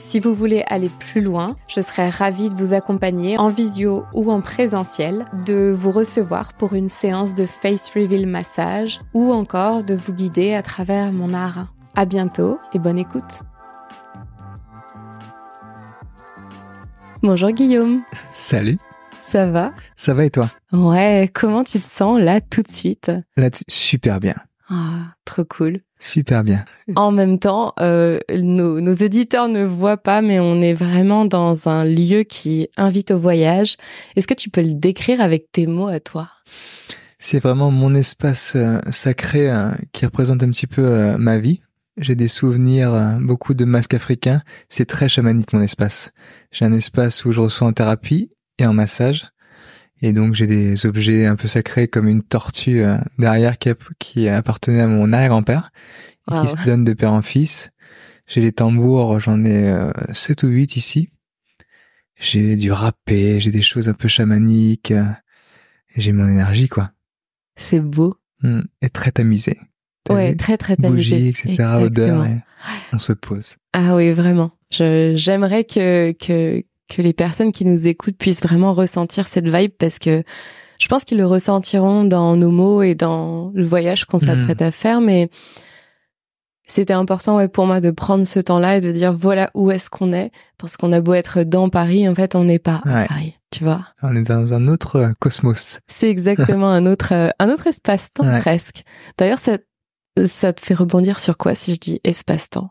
Si vous voulez aller plus loin, je serais ravie de vous accompagner en visio ou en présentiel, de vous recevoir pour une séance de face reveal massage ou encore de vous guider à travers mon art. À bientôt et bonne écoute. Bonjour Guillaume. Salut. Ça va? Ça va et toi? Ouais, comment tu te sens là tout de suite? Là, super bien. Ah, trop cool. Super bien. En même temps, euh, nos, nos, éditeurs ne voient pas, mais on est vraiment dans un lieu qui invite au voyage. Est-ce que tu peux le décrire avec tes mots à toi? C'est vraiment mon espace euh, sacré euh, qui représente un petit peu euh, ma vie. J'ai des souvenirs, beaucoup de masques africains. C'est très chamanique mon espace. J'ai un espace où je reçois en thérapie et en massage. Et donc j'ai des objets un peu sacrés comme une tortue euh, derrière qui, qui, appartenait à mon arrière-grand-père et qui se donne de père en fils. J'ai les tambours, j'en ai euh, 7 ou 8 ici. J'ai du râpé, j'ai des choses un peu chamaniques. Euh, j'ai mon énergie quoi. C'est beau. Mmh, et très tamisé. Ouais, très très tamisé. Bougie, etc. Odeur. on se pose. Ah oui, vraiment. Je j'aimerais que que que les personnes qui nous écoutent puissent vraiment ressentir cette vibe parce que je pense qu'ils le ressentiront dans nos mots et dans le voyage qu'on s'apprête mmh. à faire, mais c'était important ouais, pour moi de prendre ce temps-là et de dire voilà où est-ce qu'on est parce qu'on a beau être dans Paris, en fait on n'est pas à Paris, tu vois. On est dans un autre euh, cosmos. C'est exactement un autre euh, un autre espace-temps presque. D'ailleurs ça ça te fait rebondir sur quoi si je dis espace-temps?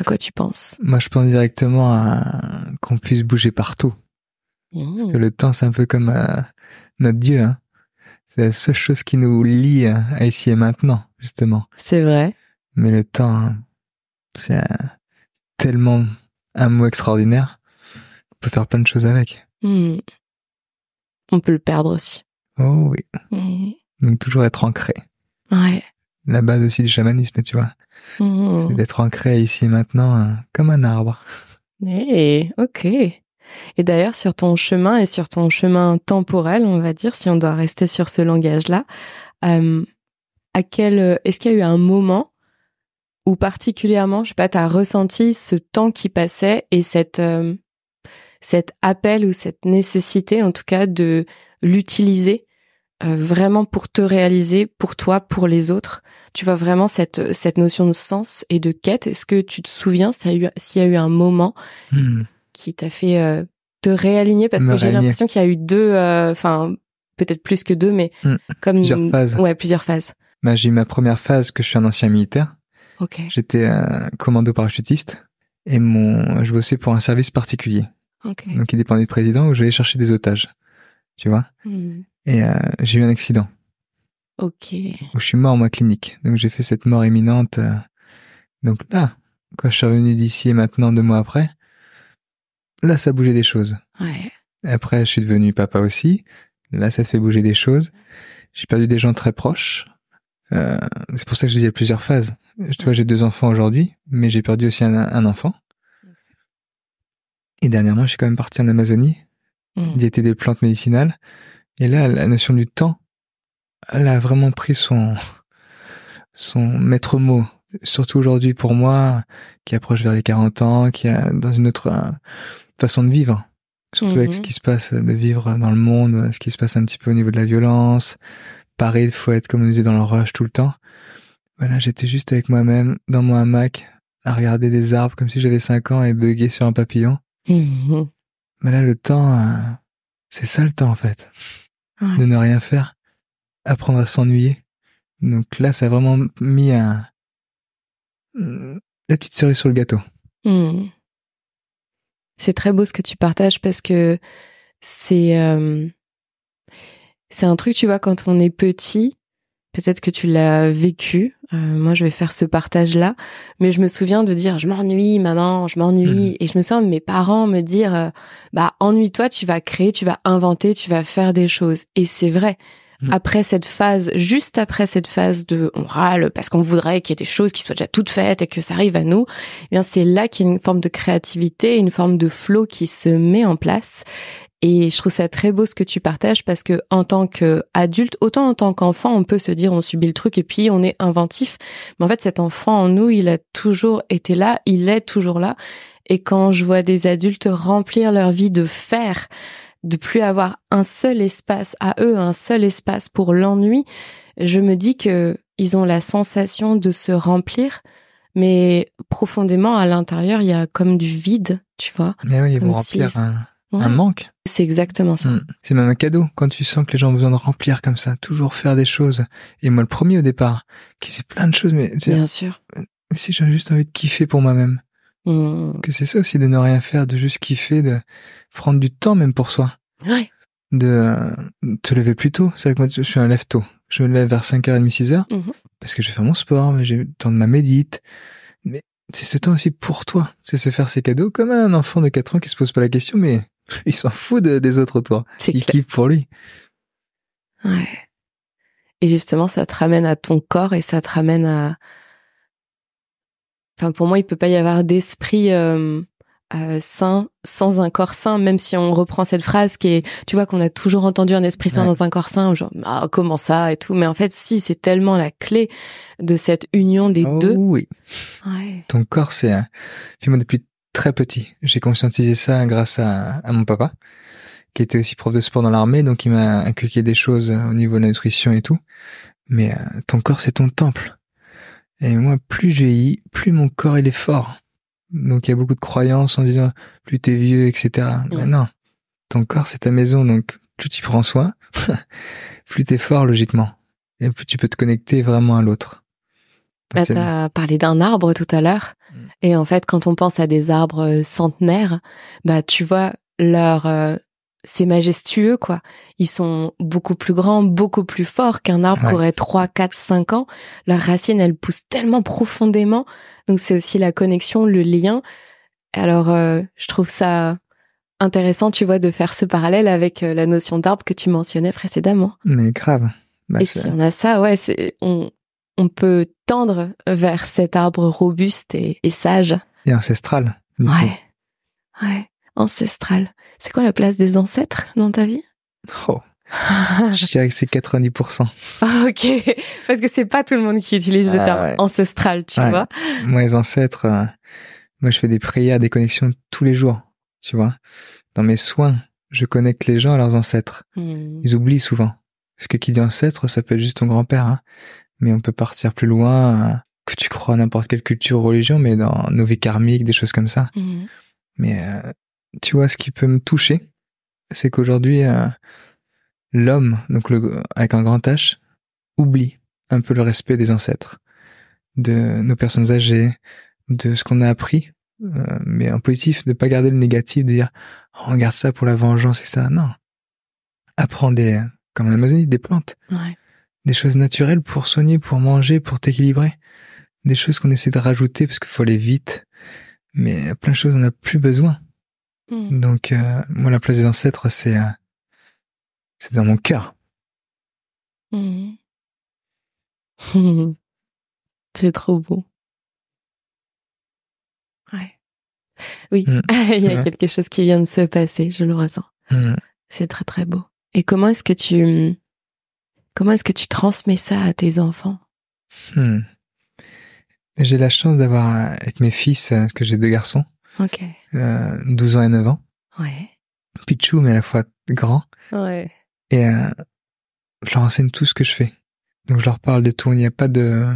À quoi tu penses? Moi, je pense directement à qu'on puisse bouger partout. Parce que mmh. le temps, c'est un peu comme euh, notre Dieu. Hein. C'est la seule chose qui nous lie à ici et maintenant, justement. C'est vrai. Mais le temps, c'est tellement un mot extraordinaire. On peut faire plein de choses avec. Mmh. On peut le perdre aussi. Oh oui. Mmh. Donc toujours être ancré. Ouais la base aussi du chamanisme, tu vois. Mmh. C'est d'être ancré ici maintenant euh, comme un arbre. Eh, ok. Et d'ailleurs, sur ton chemin et sur ton chemin temporel, on va dire, si on doit rester sur ce langage-là, euh, à quel, est-ce qu'il y a eu un moment où particulièrement, je sais pas, t'as ressenti ce temps qui passait et cette, euh, cet appel ou cette nécessité, en tout cas, de l'utiliser euh, vraiment pour te réaliser, pour toi, pour les autres. Tu vois vraiment cette cette notion de sens et de quête. Est-ce que tu te souviens s'il y a eu s'il y a eu un moment hmm. qui t'a fait euh, te réaligner? Parce que j'ai l'impression qu'il y a eu deux, euh, enfin peut-être plus que deux, mais hmm. comme plusieurs phases. Ouais, plusieurs phases. Bah, j'ai eu ma première phase que je suis un ancien militaire. Ok. J'étais commando parachutiste et mon je bossais pour un service particulier. Donc il dépendait du président où j'allais chercher des otages. Tu vois. Hmm. Et euh, j'ai eu un accident. Ok. Où je suis mort, moi, clinique. Donc j'ai fait cette mort imminente. Euh. Donc là, quand je suis revenu d'ici et maintenant, deux mois après, là, ça bougeait des choses. Ouais. Après, je suis devenu papa aussi. Là, ça te fait bouger des choses. J'ai perdu des gens très proches. Euh, c'est pour ça que je dis il y a plusieurs phases. Tu vois, j'ai deux enfants aujourd'hui, mais j'ai perdu aussi un, enfant. Et dernièrement, je suis quand même parti en Amazonie, mmh. était des plantes médicinales. Et là, la notion du temps, elle a vraiment pris son, son maître mot. Surtout aujourd'hui pour moi, qui approche vers les 40 ans, qui a dans une autre euh, façon de vivre. Surtout avec ce mhm. qui se passe de vivre dans le monde, ce qui se passe un petit peu au niveau de la violence. Pareil, il faut être, comme on disait, dans le rush tout le temps. Voilà, j'étais juste avec moi-même, dans mon hamac, à regarder des arbres comme si j'avais 5 ans et bugger sur un papillon. Mhm. Mais là, le temps, euh, c'est ça le temps en fait de ne rien faire, apprendre à s'ennuyer. Donc là, ça a vraiment mis un, la petite cerise sur le gâteau. Hmm. C'est très beau ce que tu partages parce que c'est euh, c'est un truc, tu vois, quand on est petit, peut-être que tu l'as vécu. Euh, moi, je vais faire ce partage-là, mais je me souviens de dire, je m'ennuie, maman, je m'ennuie, Mhm. et je me sens de mes parents me dire, euh, bah, ennuie-toi, tu vas créer, tu vas inventer, tu vas faire des choses. Et c'est vrai. Mhm. Après cette phase, juste après cette phase de on râle parce qu'on voudrait qu'il y ait des choses qui soient déjà toutes faites et que ça arrive à nous, eh bien c'est là qu'il y a une forme de créativité, une forme de flow qui se met en place. Et je trouve ça très beau ce que tu partages parce que en tant qu'adulte, autant en tant qu'enfant, on peut se dire on subit le truc et puis on est inventif. Mais en fait, cet enfant en nous, il a toujours été là, il est toujours là. Et quand je vois des adultes remplir leur vie de faire, de plus avoir un seul espace à eux, un seul espace pour l'ennui, je me dis que ils ont la sensation de se remplir, mais profondément à l'intérieur, il y a comme du vide, tu vois. Mais oui, ils vont si- remplir un, Ouais. un manque. C'est exactement ça. Mm. C'est même un cadeau quand tu sens que les gens ont besoin de remplir comme ça, toujours faire des choses. Et moi, le premier au départ, qui faisait plein de choses, mais, tu sais, Bien sûr. mais si j'ai juste envie de kiffer pour moi-même, Mm. que c'est ça aussi de ne rien faire, de juste kiffer, de prendre du temps même pour soi, Ouais. de euh, te lever plus tôt. C'est vrai que moi, je suis un lève tôt. Je me lève vers 5h30, 6h, Mhm. parce que je vais faire mon sport, j'ai le temps de ma médite. Mais c'est ce temps aussi pour toi. C'est se faire ses cadeaux comme un enfant de 4 ans qui se pose pas la question, mais il s'en fout de- des autres autour. C'est Il kiffe pour lui. Ouais. Et justement, ça te ramène à ton corps et ça te ramène à. Enfin, pour moi, il peut pas y avoir d'esprit euh, euh, sain sans un corps sain, même si on reprend cette phrase qui est, tu vois, qu'on a toujours entendu un esprit sain Ouais. dans un corps sain, genre ah, comment ça? et tout. Mais en fait, si, c'est tellement la clé de cette union des Oh deux. oui. Ouais. Ton corps, c'est un... Puis moi, depuis très petit, j'ai conscientisé ça grâce à, à mon papa, qui était aussi prof de sport dans l'armée, donc il m'a inculqué des choses au niveau de la nutrition et tout. Mais euh, ton corps, c'est ton temple. Et moi, plus je vieillis, plus mon corps, il est fort. Donc il y a beaucoup de croyances en disant, plus t'es vieux, etc. Mais Ouais. non, ton corps, c'est ta maison, donc plus tu prends soin, plus t'es fort, logiquement. Et plus tu peux te connecter vraiment à l'autre. Bah, t'as parlé d'un arbre tout à l'heure. Mm. Et en fait, quand on pense à des arbres euh, centenaires, bah, tu vois, leur, euh, c'est majestueux, quoi. Ils sont beaucoup plus grands, beaucoup plus forts qu'un arbre Ouais. qui aurait 3, 4, 5 ans. Leurs racines, elles poussent tellement profondément. Donc, c'est aussi la connexion, le lien. Alors, euh, je trouve ça intéressant, tu vois, de faire ce parallèle avec euh, la notion d'arbre que tu mentionnais précédemment. Mais grave. Bah, Et si on a ça, ouais, c'est on on peut tendre vers cet arbre robuste et, et sage. et ancestral. du coup. Ouais, ouais, ancestral. C'est quoi la place des ancêtres dans ta vie? Oh, je dirais que c'est 90%. Ah, Ok, parce que c'est pas tout le monde qui utilise le Ah, terme ouais. ancestral, tu Ouais. vois. Moi, les ancêtres, euh, moi, je fais des prières, des connexions tous les jours, tu vois. Dans mes soins, je connecte les gens à leurs ancêtres. Hmm. Ils oublient souvent. Parce que qui dit ancêtre, ça peut être juste ton grand-père, hein. Mais on peut partir plus loin, euh, que tu crois à n'importe quelle culture ou religion, mais dans nos vies karmiques, des choses comme ça. Hmm. Mais euh, tu vois, ce qui peut me toucher, c'est qu'aujourd'hui, euh, l'homme, donc le, avec un grand H, oublie un peu le respect des ancêtres, de nos personnes âgées, de ce qu'on a appris, euh, mais en positif, de pas garder le négatif, de dire oh, on garde ça pour la vengeance et ça. Non, apprends des, comme en Amazonie, des plantes, Ouais. des choses naturelles pour soigner, pour manger, pour t'équilibrer, des choses qu'on essaie de rajouter parce qu'il faut aller vite, mais plein de choses on n'a plus besoin. Hmm. Donc, euh, moi, la place des ancêtres, c'est, euh, c'est dans mon cœur. Hmm. c'est trop beau. Ouais. Oui, Hmm. il y a quelque chose qui vient de se passer, je le ressens. C'est très très beau. Et comment est-ce que tu comment est-ce que tu transmets ça à tes enfants? Hmm. J'ai la chance d'avoir euh, avec mes fils, euh, parce que j'ai deux garçons, Ok. euh, 12 ans et 9 ans, Ouais. Pichou, mais à la fois grand, Ouais. et euh, je leur enseigne tout ce que je fais. Donc je leur parle de tout, il n'y a pas de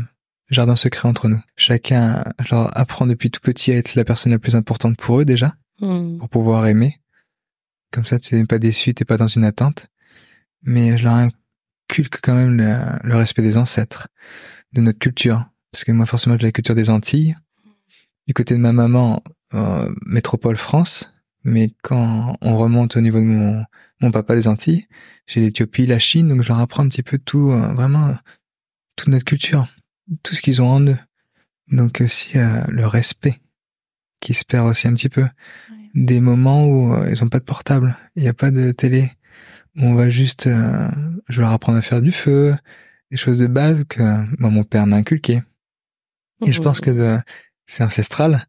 jardin secret entre nous. Chacun, je leur apprends depuis tout petit à être la personne la plus importante pour eux déjà, Hmm. pour pouvoir aimer. Comme ça, tu n'es pas déçu, t'es pas dans une attente. Mais je leur inculque quand même le, le respect des ancêtres, de notre culture. Parce que moi, forcément, j'ai la culture des Antilles. Du côté de ma maman, euh, métropole France. Mais quand on remonte au niveau de mon mon papa des Antilles, j'ai l'Éthiopie, la Chine, donc je leur apprends un petit peu tout, euh, vraiment, toute notre culture, tout ce qu'ils ont en eux. Donc aussi euh, le respect qui se perd aussi un petit peu. Des moments où euh, ils ont pas de portable, il n'y a pas de télé, où on va juste, je vais leur apprendre à faire du feu, des choses de base que mon père m'a inculqué. Et je pense que de, c'est ancestral,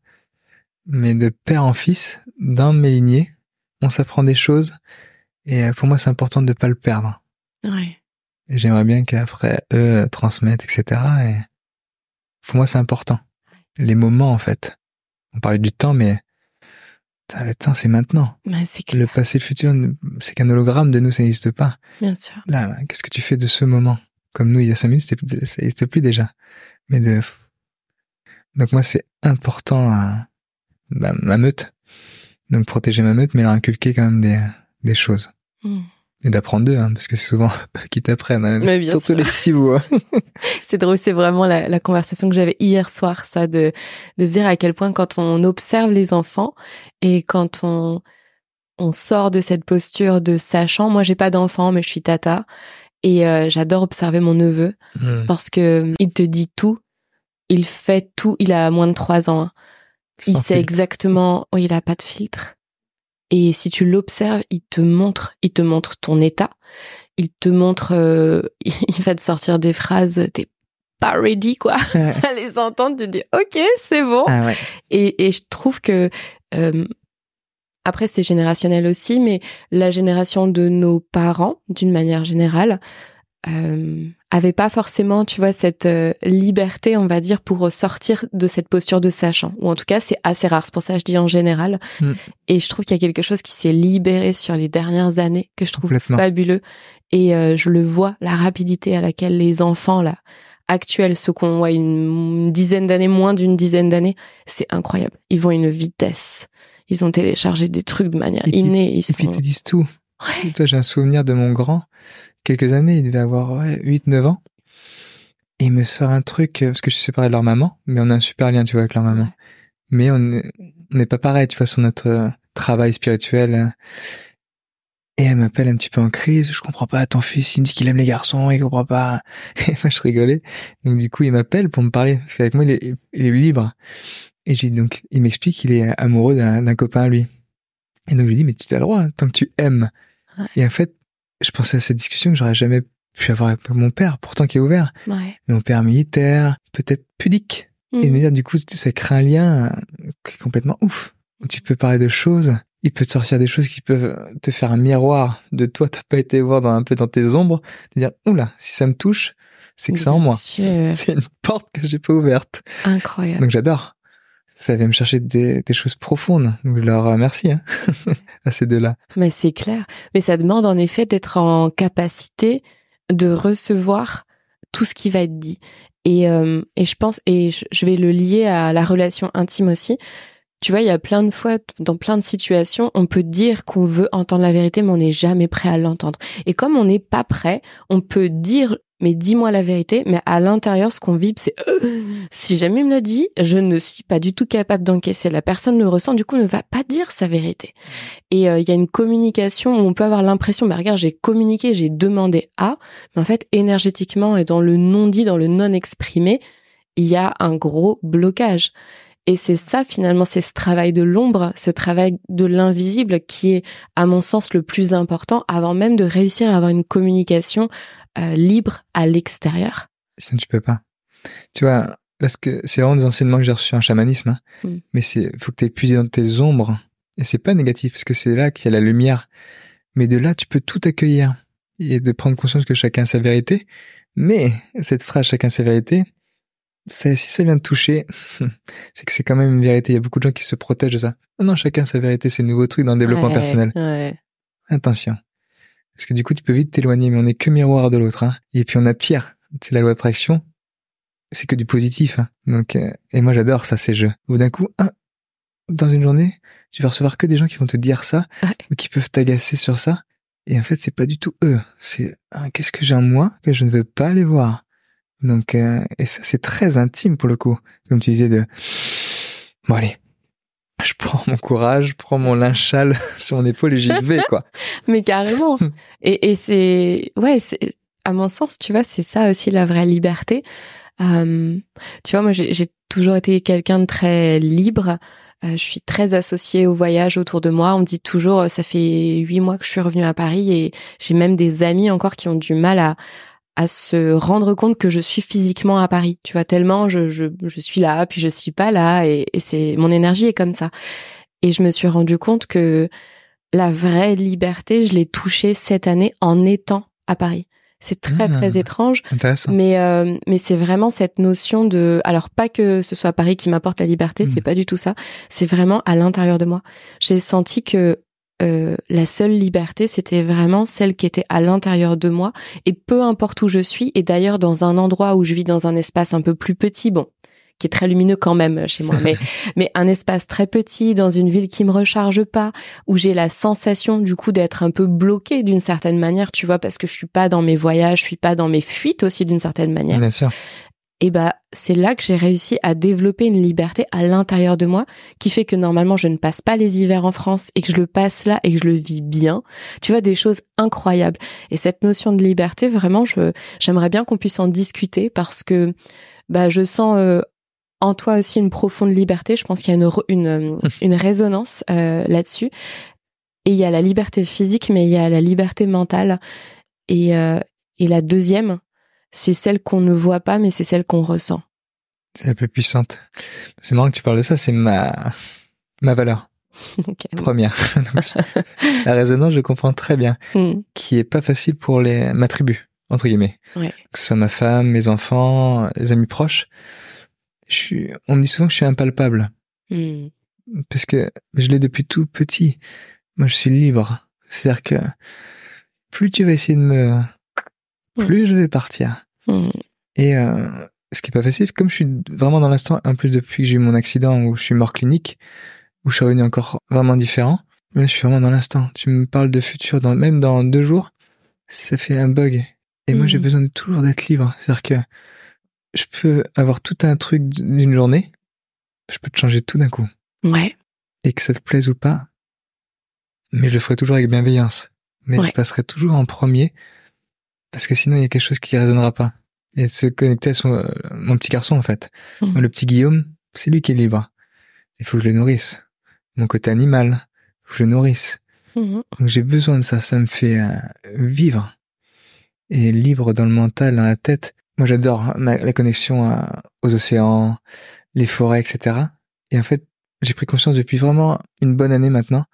mais de père en fils, dans mes lignées, on s'apprend des choses, et euh, pour moi c'est important de ne pas le perdre. Ouais. Et j'aimerais bien qu'après eux transmettent, etc. Et pour moi c'est important. Les moments en fait. On parlait du temps, mais le temps c'est maintenant. le passé, le futur, c'est qu'un hologramme de nous, ça n'existe pas. Bien sûr. Là, qu'est-ce que tu fais de ce moment? Comme nous, il y a cinq minutes, ça n'existe plus déjà. Mais de donc moi, c'est important à ma meute. Donc protéger ma meute, mais leur inculquer quand même des, des choses. Hmm. Et d'apprendre d'eux, hein, parce que c'est souvent qui t'apprennent, hein, surtout les petits hein. c'est drôle, c'est vraiment la, la, conversation que j'avais hier soir, ça, de, de se dire à quel point quand on observe les enfants et quand on, on sort de cette posture de sachant, moi j'ai pas d'enfant, mais je suis tata, et euh, j'adore observer mon neveu, hmm. parce que il te dit tout, il fait tout. Il a moins de trois ans. Hein. Il sait exactement. Oh, il a pas de filtre. Et si tu l'observes, il te montre, il te montre ton état. Il te montre, euh, il va te sortir des phrases, t'es pas ready quoi à les entendre. Tu dis ok, c'est bon. Ah et, et je trouve que euh, après c'est générationnel aussi, mais la génération de nos parents, d'une manière générale, euh, avait pas forcément, tu vois, cette euh, liberté, on va dire, pour sortir de cette posture de sachant. Ou en tout cas, c'est assez rare. C'est pour ça que je dis en général. Mm. Et je trouve qu'il y a quelque chose qui s'est libéré sur les dernières années que je trouve fabuleux. Et euh, je le vois, la rapidité à laquelle les enfants là actuels, ceux qu'on voit une dizaine d'années, moins d'une dizaine d'années, c'est incroyable. Ils vont à une vitesse. Ils ont téléchargé des trucs de manière innée. et puis ils te disent tout. Toi, j'ai un souvenir de mon grand quelques années, il devait avoir ouais, 8-9 ans. Et il me sort un truc, euh, parce que je suis séparé de leur maman, mais on a un super lien, tu vois, avec leur maman. Mais on n'est pas pareil, tu vois, sur notre euh, travail spirituel. Et elle m'appelle un petit peu en crise, je comprends pas, ton fils, il me dit qu'il aime les garçons, il comprend pas. Et moi, je rigolais. Donc, du coup, il m'appelle pour me parler, parce qu'avec moi, il est, il est libre. Et j'ai donc, il m'explique qu'il est amoureux d'un copain lui. Et donc, je lui dis, mais tu as le droit, tant que tu aimes. Et en fait, je pensais à cette discussion que j'aurais jamais pu avoir avec mon père, pourtant qui est ouvert. Ouais. Mon père militaire, peut-être pudique. Et de me dire, du coup, ça crée un lien qui est complètement ouf. Où tu peux parler de choses, il peut te sortir des choses qui peuvent te faire un miroir de toi, t'as pas été voir dans un peu dans tes ombres, de dire, oula, si ça me touche, c'est que c'est en moi. C'est une porte que j'ai pas ouverte. Incroyable. Donc j'adore ça vient me chercher des, des, choses profondes. Donc je leur remercie hein, à ces deux-là. Mais c'est clair. Mais ça demande en effet d'être en capacité de recevoir tout ce qui va être dit. Et, euh, et je pense, et je vais le lier à la relation intime aussi. Tu vois, il y a plein de fois, dans plein de situations, on peut dire qu'on veut entendre la vérité, mais on n'est jamais prêt à l'entendre. Et comme on n'est pas prêt, on peut dire mais dis-moi la vérité. Mais à l'intérieur, ce qu'on vibre, c'est euh, si jamais il me l'a dit, je ne suis pas du tout capable d'encaisser. La personne le ressent, du coup, ne va pas dire sa vérité. Et euh, il y a une communication où on peut avoir l'impression, bah regarde, j'ai communiqué, j'ai demandé à, mais en fait, énergétiquement et dans le non dit, dans le non exprimé, il y a un gros blocage. Et c'est ça finalement, c'est ce travail de l'ombre, ce travail de l'invisible qui est, à mon sens, le plus important avant même de réussir à avoir une communication euh, libre à l'extérieur Ça, tu peux pas. Tu vois, parce que c'est vraiment des enseignements que j'ai reçus en chamanisme, hein. mm. mais c'est faut que tu épuisé dans tes ombres. Et c'est pas négatif, parce que c'est là qu'il y a la lumière. Mais de là, tu peux tout accueillir et de prendre conscience que chacun a sa vérité. Mais cette phrase, chacun sa vérité, si ça vient de toucher, c'est que c'est quand même une vérité. Il y a beaucoup de gens qui se protègent de ça. Non, chacun sa vérité, c'est le nouveau truc dans le développement personnel. Attention. Parce que du coup, tu peux vite t'éloigner, mais on n'est que miroir de l'autre. Hein. Et puis on attire. C'est la loi d'attraction. C'est que du positif. Hein. Donc, euh, et moi j'adore ça, ces jeux. Ou d'un coup, dans une journée, tu vas recevoir que des gens qui vont te dire ça, ou qui peuvent t'agacer sur ça. Et en fait, c'est pas du tout eux. C'est qu'est-ce que j'ai en moi que je ne veux pas aller voir? Donc, euh, et ça, c'est très intime pour le coup. Comme tu disais de, bon allez, je prends mon courage, je prends mon linchal sur mon épaule et j'y vais, quoi. Mais carrément. et, et c'est, ouais, c'est, à mon sens, tu vois, c'est ça aussi la vraie liberté. Euh, tu vois, moi, j'ai toujours été quelqu'un de très libre. Euh, je suis très associée au voyage autour de moi. On me dit toujours, ça fait huit mois que je suis revenue à Paris et j'ai même des amis encore qui ont du mal à, à se rendre compte que je suis physiquement à Paris. Tu vois, tellement je, je, je suis là, puis je suis pas là, et, et c'est mon énergie est comme ça. Et je me suis rendu compte que la vraie liberté, je l'ai touchée cette année en étant à Paris. C'est très très ah, étrange, mais euh, mais c'est vraiment cette notion de alors pas que ce soit Paris qui m'apporte la liberté, c'est hmm. pas du tout ça. C'est vraiment à l'intérieur de moi. J'ai senti que euh, la seule liberté, c'était vraiment celle qui était à l'intérieur de moi. Et peu importe où je suis, et d'ailleurs dans un endroit où je vis dans un espace un peu plus petit, bon, qui est très lumineux quand même chez moi, mais mais un espace très petit dans une ville qui me recharge pas, où j'ai la sensation du coup d'être un peu bloquée d'une certaine manière, tu vois, parce que je suis pas dans mes voyages, je suis pas dans mes fuites aussi d'une certaine manière. Bien sûr. Et bah c'est là que j'ai réussi à développer une liberté à l'intérieur de moi qui fait que normalement je ne passe pas les hivers en France et que je le passe là et que je le vis bien. Tu vois des choses incroyables. Et cette notion de liberté vraiment je j'aimerais bien qu'on puisse en discuter parce que bah je sens euh, en toi aussi une profonde liberté. Je pense qu'il y a une, une, une résonance euh, là-dessus. Et il y a la liberté physique, mais il y a la liberté mentale. Et, euh, et la deuxième, c'est celle qu'on ne voit pas, mais c'est celle qu'on ressent. C'est la plus puissante. C'est marrant que tu parles de ça, c'est ma, ma valeur. Première. la résonance, je comprends très bien, hmm. qui est pas facile pour les, ma tribu, entre guillemets. Ouais. Que ce soit ma femme, mes enfants, les amis proches je suis, on me dit souvent que je suis impalpable. Hmm. Parce que je l'ai depuis tout petit. Moi, je suis libre. C'est-à-dire que plus tu vas essayer de me, hmm. plus je vais partir. Hmm. Et euh, ce qui est pas facile, comme je suis vraiment dans l'instant, en plus depuis que j'ai eu mon accident où je suis mort clinique, où je suis revenu encore vraiment différent, mais je suis vraiment dans l'instant. Tu me parles de futur, dans, même dans deux jours, ça fait un bug. Et moi, j'ai besoin de toujours d'être libre. C'est-à-dire que je peux avoir tout un truc d'une journée, je peux te changer tout d'un coup. Ouais. Et que ça te plaise ou pas, mais je le ferai toujours avec bienveillance. Mais je passerai toujours en premier, parce que sinon il y a quelque chose qui résonnera pas. Et de se connecter à son, euh, mon petit garçon en fait. Mmh. Le petit Guillaume, c'est lui qui est libre. Il faut que je le nourrisse. Mon côté animal, faut que je le nourrisse. Mmh. Donc j'ai besoin de ça, ça me fait euh, vivre. Et libre dans le mental, dans la tête, moi, j'adore la connexion aux océans, les forêts, etc. Et en fait, j'ai pris conscience depuis vraiment une bonne année maintenant.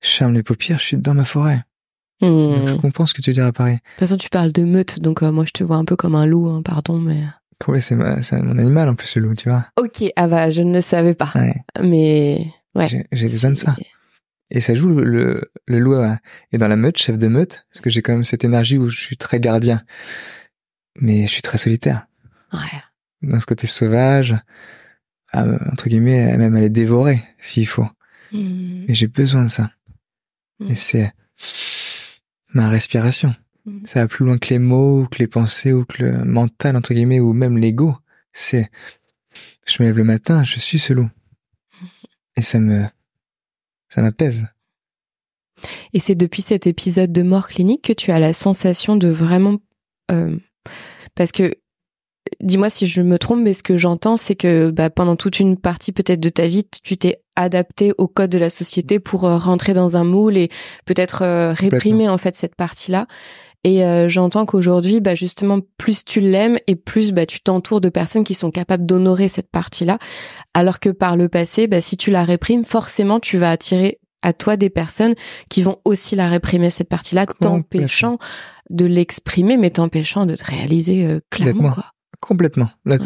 Je ferme les paupières, je suis dans ma forêt. Je hmm. comprends ce que tu veux dire à Paris. De toute façon, tu parles de meute, donc euh, moi, je te vois un peu comme un loup, hein, pardon, mais... Ouais, c'est mon animal en plus, le loup, tu vois. Ok, ah bah, je ne le savais pas. Mais, ouais. J'ai besoin de ça. Et ça joue le, le, loup euh, est dans la meute, chef de meute, parce que j'ai quand même cette énergie où je suis très gardien mais je suis très solitaire. Ouais. Dans ce côté sauvage, entre guillemets, même aller dévorer s'il faut. Mmh. Mais j'ai besoin de ça. Mmh. Et c'est ma respiration. Mmh. Ça va plus loin que les mots, ou que les pensées, ou que le mental, entre guillemets, ou même l'ego. C'est, je me lève le matin, je suis ce loup. Et ça me, ça m'apaise. Et c'est depuis cet épisode de mort clinique que tu as la sensation de vraiment euh, parce que dis-moi si je me trompe, mais ce que j'entends, c'est que bah, pendant toute une partie peut-être de ta vie, tu t'es adapté au code de la société pour euh, rentrer dans un moule et peut-être euh, réprimer en fait cette partie-là. Et euh, j'entends qu'aujourd'hui, bah justement, plus tu l'aimes et plus bah tu t'entoures de personnes qui sont capables d'honorer cette partie-là. Alors que par le passé, bah si tu la réprimes, forcément tu vas attirer à toi des personnes qui vont aussi la réprimer cette partie-là, t'empêchant de l'exprimer, mais t'empêchant de te réaliser euh, clairement. Quoi. Complètement. Là,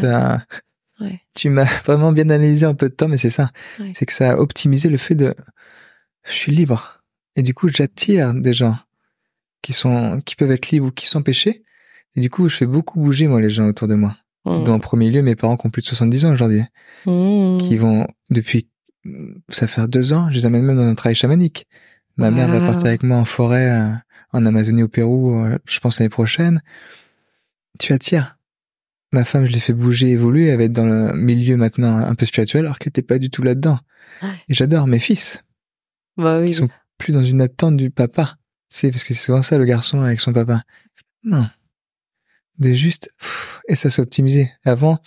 tu m'as vraiment bien analysé un peu de temps, mais c'est ça. C'est que ça a optimisé le fait de, je suis libre. Et du coup, j'attire des gens qui sont, qui peuvent être libres ou qui sont péchés. Et du coup, je fais beaucoup bouger, moi, les gens autour de moi. Mmh. Dans le premier lieu, mes parents qui ont plus de 70 ans aujourd'hui. Mmh. Qui vont, depuis, ça fait deux ans, je les amène même dans un travail chamanique. Ma mère va partir avec moi en forêt, euh, en Amazonie au Pérou, euh, je pense l'année prochaine, tu attires. Ma femme, je l'ai fait bouger, évoluer, elle va être dans le milieu maintenant un peu spirituel, alors qu'elle n'était pas du tout là-dedans. Et j'adore mes fils. Bah oui. Ils sont plus dans une attente du papa. C'est parce que c'est souvent ça le garçon avec son papa. Non. De juste, et ça s'est optimisé. Avant,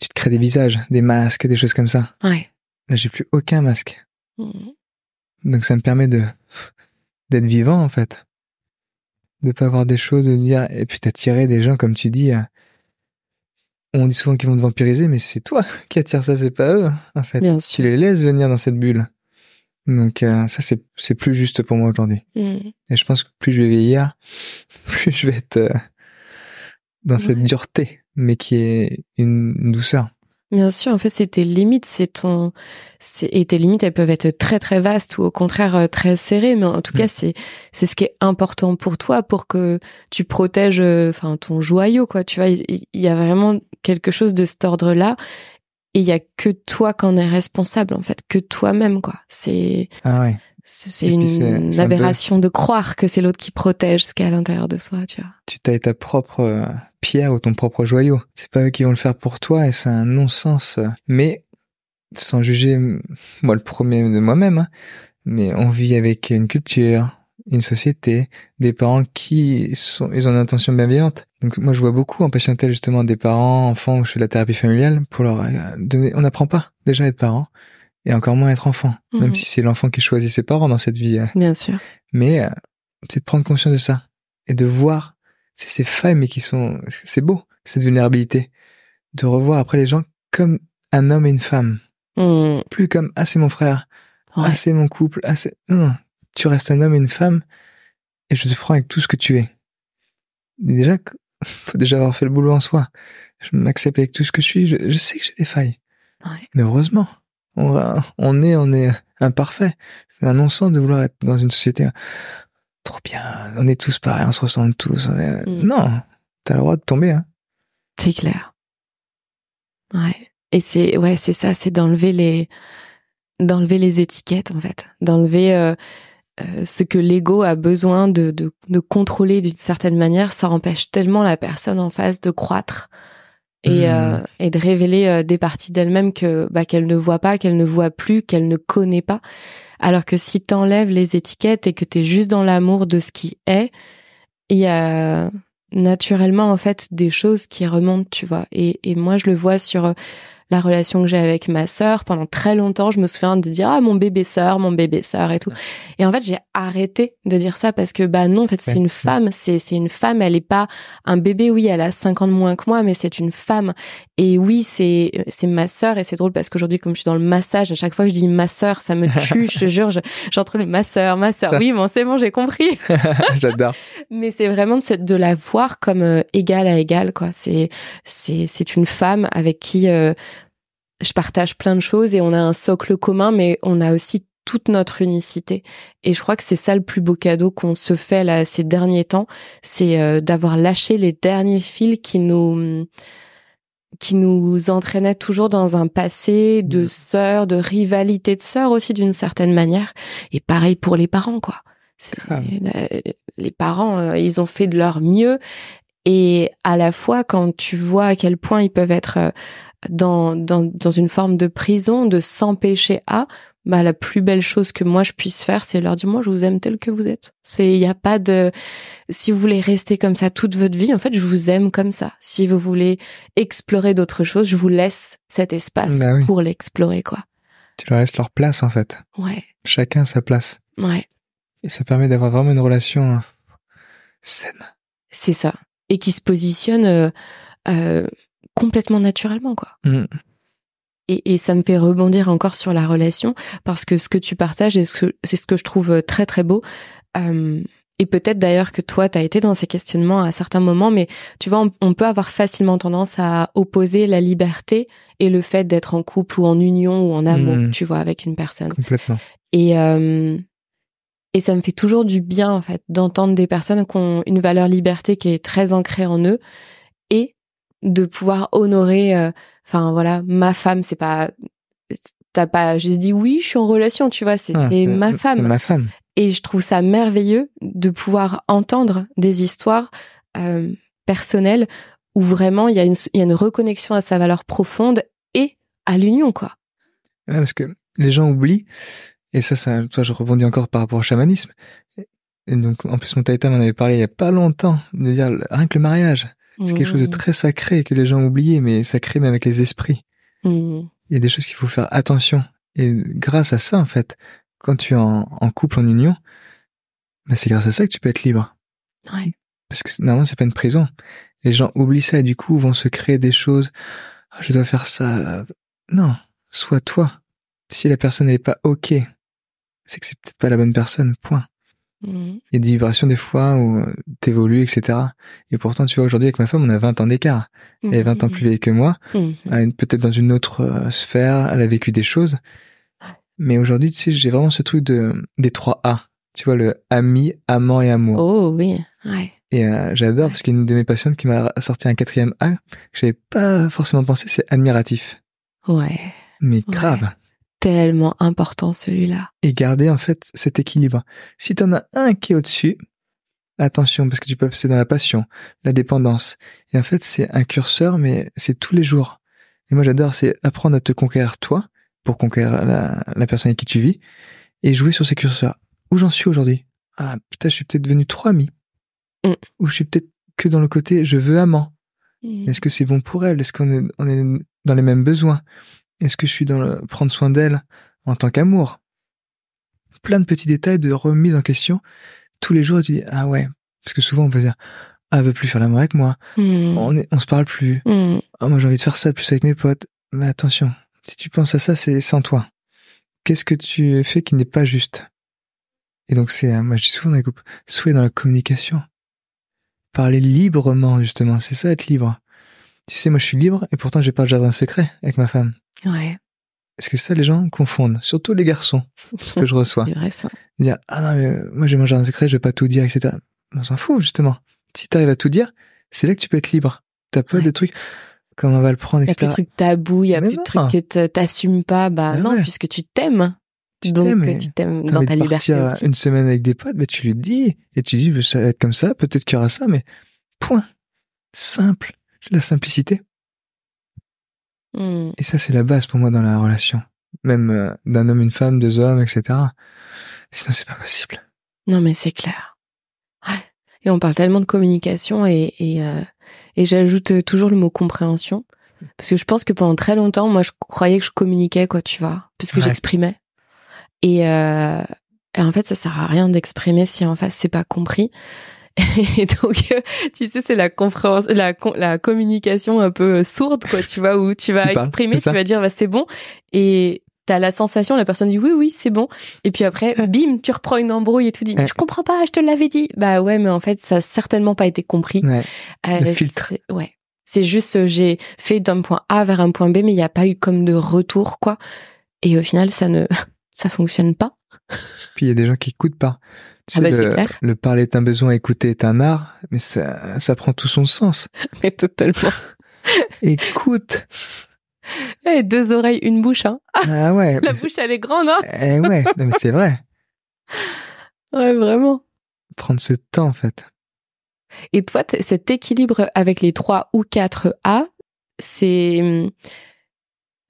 tu te crées des visages, des masques, des choses comme ça. Ouais. Là, j'ai plus aucun masque. Mhm. Donc ça me permet de d'être vivant en fait, de pas avoir des choses de dire et puis d'attirer des gens comme tu dis. euh, On dit souvent qu'ils vont te vampiriser, mais c'est toi qui attires ça, c'est pas eux en fait. Bien Tu les laisses venir dans cette bulle. Donc euh, ça c'est c'est plus juste pour moi aujourd'hui. Mhm. Et je pense que plus je vais vieillir, plus je vais être euh, dans cette dureté, mais qui est une douceur. Bien sûr, en fait, c'est tes limites, c'est ton, c'est- et tes limites, elles peuvent être très très vastes ou au contraire euh, très serrées, mais en tout Mm. cas, c'est c'est ce qui est important pour toi, pour que tu protèges, euh, enfin, ton joyau, quoi. Tu vois, il y, a vraiment quelque chose de cet ordre-là, et il y a que toi qu'en est responsable, en fait, que toi-même, quoi. C'est Ah ouais. C'est une, un peu- aberration de croire que c'est l'autre qui protège ce qu'il y a à l'intérieur de soi, tu vois. tu tailles ta propre euh, pierre ou ton propre joyau. C'est pas eux qui vont le faire pour toi et c'est un non-sens. Mais sans juger moi le premier de moi-même, hein, mais on vit avec une culture, une société, des parents qui sont, ils ont une intention bienveillante. Donc moi je vois beaucoup en patientèle justement des parents, enfants où je fais de la thérapie familiale pour leur euh, donner. On n'apprend pas déjà à être parent et encore moins être enfant, Mhm. même si c'est l'enfant qui choisit ses parents dans cette vie. euh, Bien sûr. mais euh, c'est de prendre conscience de ça et de voir c'est ces failles mais qui sont c'est beau cette vulnérabilité de revoir après les gens comme un homme et une femme Mm. plus comme ah c'est mon frère Ouais. ah c'est mon couple ah c'est non, tu restes un homme et une femme et je te prends avec tout ce que tu es Mais déjà faut déjà avoir fait le boulot en soi je m'accepte avec tout ce que je suis je, je sais que j'ai des failles Ouais. mais heureusement on, va- on est on est imparfait c'est un non-sens de vouloir être dans une société trop bien on est tous pareils on se ressemble tous on est- Mm. non t'as le droit de tomber hein C'est clair. Ouais. Et c'est ouais, c'est ça, c'est d'enlever les d'enlever les étiquettes en fait, d'enlever euh, euh, ce que l'ego a besoin de, de, de contrôler d'une certaine manière, ça empêche tellement la personne en face de croître et, Mhm. euh, et de révéler euh, des parties d'elle-même que bah, qu'elle ne voit pas, qu'elle ne voit plus, qu'elle ne connaît pas. Alors que si t'enlèves les étiquettes et que t'es juste dans l'amour de ce qui est, il y a naturellement en fait des choses qui remontent, tu vois. Et, et moi je le vois sur euh, la relation que j'ai avec ma sœur. Pendant très longtemps, je me souviens de dire ah mon bébé sœur, mon bébé sœur et tout. Et en fait j'ai arrêté de dire ça parce que bah non en fait c'est une femme, c'est c'est une femme. Elle est pas un bébé. Oui, elle a 5 ans de moins que moi, mais c'est une femme. Et oui c'est c'est ma sœur et c'est drôle parce qu'aujourd'hui comme je suis dans le massage, à chaque fois que je dis ma sœur, ça me tue. je te jure, je- j'entre le ma sœur, ma sœur. Oui bon c'est bon j'ai compris. j'adore Mais c'est vraiment de, se- de la voir comme euh, égale à égale, quoi. C'est c'est c'est une femme avec qui euh, je partage plein de choses et on a un socle commun, mais on a aussi toute notre unicité. Et je crois que c'est ça le plus beau cadeau qu'on se fait là ces derniers temps, c'est euh, d'avoir lâché les derniers fils qui nous qui nous entraînaient toujours dans un passé de Mhm. sœurs, de rivalité de sœurs aussi d'une certaine manière. Et pareil pour les parents, quoi. La- les parents, euh, ils ont fait de leur mieux. Et à la fois, quand tu vois à quel point ils peuvent être euh, dans, dans, dans une forme de prison, de s'empêcher à, bah, la plus belle chose que moi je puisse faire, c'est leur dire, moi, je vous aime tel que vous êtes. C'est, il n'y a pas de, si vous voulez rester comme ça toute votre vie, en fait, je vous aime comme ça. Si vous voulez explorer d'autres choses, je vous laisse cet espace Bah oui. pour l'explorer, quoi. tu leur laisses leur place en fait Ouais, chacun sa place ouais, et ça permet d'avoir vraiment une relation euh, saine c'est ça. Et qui se positionne euh, euh, complètement naturellement, quoi. Mm. Et, et ça me fait rebondir encore sur la relation parce que ce que tu partages, et ce c'est ce que je trouve euh, très très beau. Euh, et peut-être d'ailleurs que toi, tu as été dans ces questionnements à certains moments, mais tu vois, on, on peut avoir facilement tendance à opposer la liberté et le fait d'être en couple ou en union ou en amour, Mm. tu vois, avec une personne. complètement Et, euh, et ça me fait toujours du bien, en fait, d'entendre des personnes qui ont une valeur liberté qui est très ancrée en eux de pouvoir honorer, euh, enfin voilà, ma femme, c'est pas, t'as pas juste dit oui, je suis en relation, tu vois, c'est Ah, ma femme. ma femme Et je trouve ça merveilleux de pouvoir entendre des histoires euh, personnelles où vraiment il y, a une, il y a une reconnexion à sa valeur profonde et à l'union, quoi. Ouais, parce que les gens oublient, et ça, ça, toi, je rebondis encore par rapport au chamanisme. Et donc, en plus, mon taïta m'en avait parlé il y a pas longtemps, de dire rien que le mariage, c'est quelque chose de mmh. très sacré que les gens oublient, mais sacré même avec les esprits. Mmh. Il y a des choses qu'il faut faire attention. Et grâce à ça, en fait, quand tu es en, couple, en union, bah, c'est grâce à ça que tu peux être libre. Ouais. Parce que normalement, c'est pas une prison. Les gens oublient ça et du coup vont se créer des choses. Ah, je dois faire ça. Non, sois toi. Si la personne n'est pas ok, c'est que c'est peut-être pas la bonne personne. Point. Mm. Il y a des vibrations des fois où euh, t'évolues, etc. Et pourtant, tu vois, aujourd'hui avec ma femme, on a 20 ans d'écart. Elle est 20 ans plus vieille que moi. Mm. Peut-être dans une autre euh, sphère, elle a vécu des choses. Mais aujourd'hui, tu sais, j'ai vraiment ce truc de des trois A. Tu vois, le ami, amant et amour. Oh oui, ouais. Et euh, j'adore parce qu'une de mes patientes qui m'a sorti un quatrième A, que j'avais pas forcément pensé, c'est admiratif. Ouais. Mais grave. Tellement important celui-là. Et garder en fait cet équilibre. Si t'en as un qui est au-dessus, attention parce que tu peux passer dans la passion, la dépendance. Et en fait, c'est un curseur, mais c'est tous les jours. Et moi, j'adore, c'est apprendre à te conquérir toi pour conquérir la, la personne avec qui tu vis et jouer sur ces curseurs. Où j'en suis aujourd'hui? Ah, putain, je suis peut-être devenu trop ami. Mm. Ou je suis peut-être que dans le côté je veux amant. Mm. Est-ce que c'est bon pour elle? Est-ce qu'on est, on est dans les mêmes besoins? Est-ce que je suis dans le prendre soin d'elle en tant qu'amour? Plein de petits détails de remise en question. Tous les jours, tu dis ah ouais, parce que souvent on peut dire ah elle veut plus faire l'amour avec moi. Mm. On est, on se parle plus. Ah moi j'ai envie de faire ça plus avec mes potes. Mais attention, si tu penses à ça, c'est sans toi. Qu'est-ce que tu fais qui n'est pas juste? Et donc c'est, moi je dis souvent dans les couples, soyez dans la communication parler librement, justement. C'est ça, être libre. Tu sais, moi, je suis libre et pourtant, j'ai pas le jardin secret avec ma femme. Ouais. Est-ce que ça, les gens confondent? Surtout les garçons, ce que je reçois. C'est vrai, ça. Dire, ah non, mais euh, moi, j'ai mon jardin secret, je vais pas tout dire, etc. On s'en fout, justement. Si t'arrives à tout dire, c'est là que tu peux être libre. T'as pas de trucs, comment on va le prendre, etc. Il y a plus de trucs tabous, il y a plus de trucs que t'assumes pas. Bah, non, puisque tu t'aimes. Tu Donc, tu t'aimes dans ta liberté aussi. une semaine avec des potes, mais tu lui dis, et tu dis, ça va être comme ça, peut-être qu'il y aura ça, mais point. Simple. C'est la simplicité. Hmm. Et ça, c'est la base pour moi dans la relation. Même euh, d'un homme, une femme, deux hommes, etc. Sinon, c'est pas possible. Non, mais c'est clair. Et on parle tellement de communication et, et, euh, et j'ajoute toujours le mot compréhension. Parce que je pense que pendant très longtemps, moi, je croyais que je communiquais, quoi, tu vois, puisque j'exprimais. Et, euh, et, en fait, ça sert à rien d'exprimer si en face c'est pas compris. Et donc, euh, tu sais, c'est la conférence, la, la communication un peu sourde, quoi, tu vois, où tu vas exprimer, tu vas dire, bah, c'est bon. Et t'as la sensation, la personne dit oui, oui, c'est bon. Et puis après, bim, tu reprends une embrouille et tu dis, mais je comprends pas, je te l'avais dit. Bah ouais, mais en fait, ça a certainement pas été compris. Ouais. Euh, Le filtre. Ouais. C'est juste, euh, j'ai fait d'un point A vers un point B, mais il n'y a pas eu comme de retour, quoi. Et au final, ça ne, ça fonctionne pas. Puis il y a des gens qui écoutent pas. Ah bah, le, clair. le parler est un besoin, écouter est un art, mais ça, ça prend tout son sens. Mais totalement. Écoute. Eh, deux oreilles, une bouche, hein. Ah ouais. La bouche, elle est grande, hein. Eh ouais, non, mais c'est vrai. Ouais, vraiment. Prendre ce temps, en fait. Et toi, cet équilibre avec les trois ou quatre A, c'est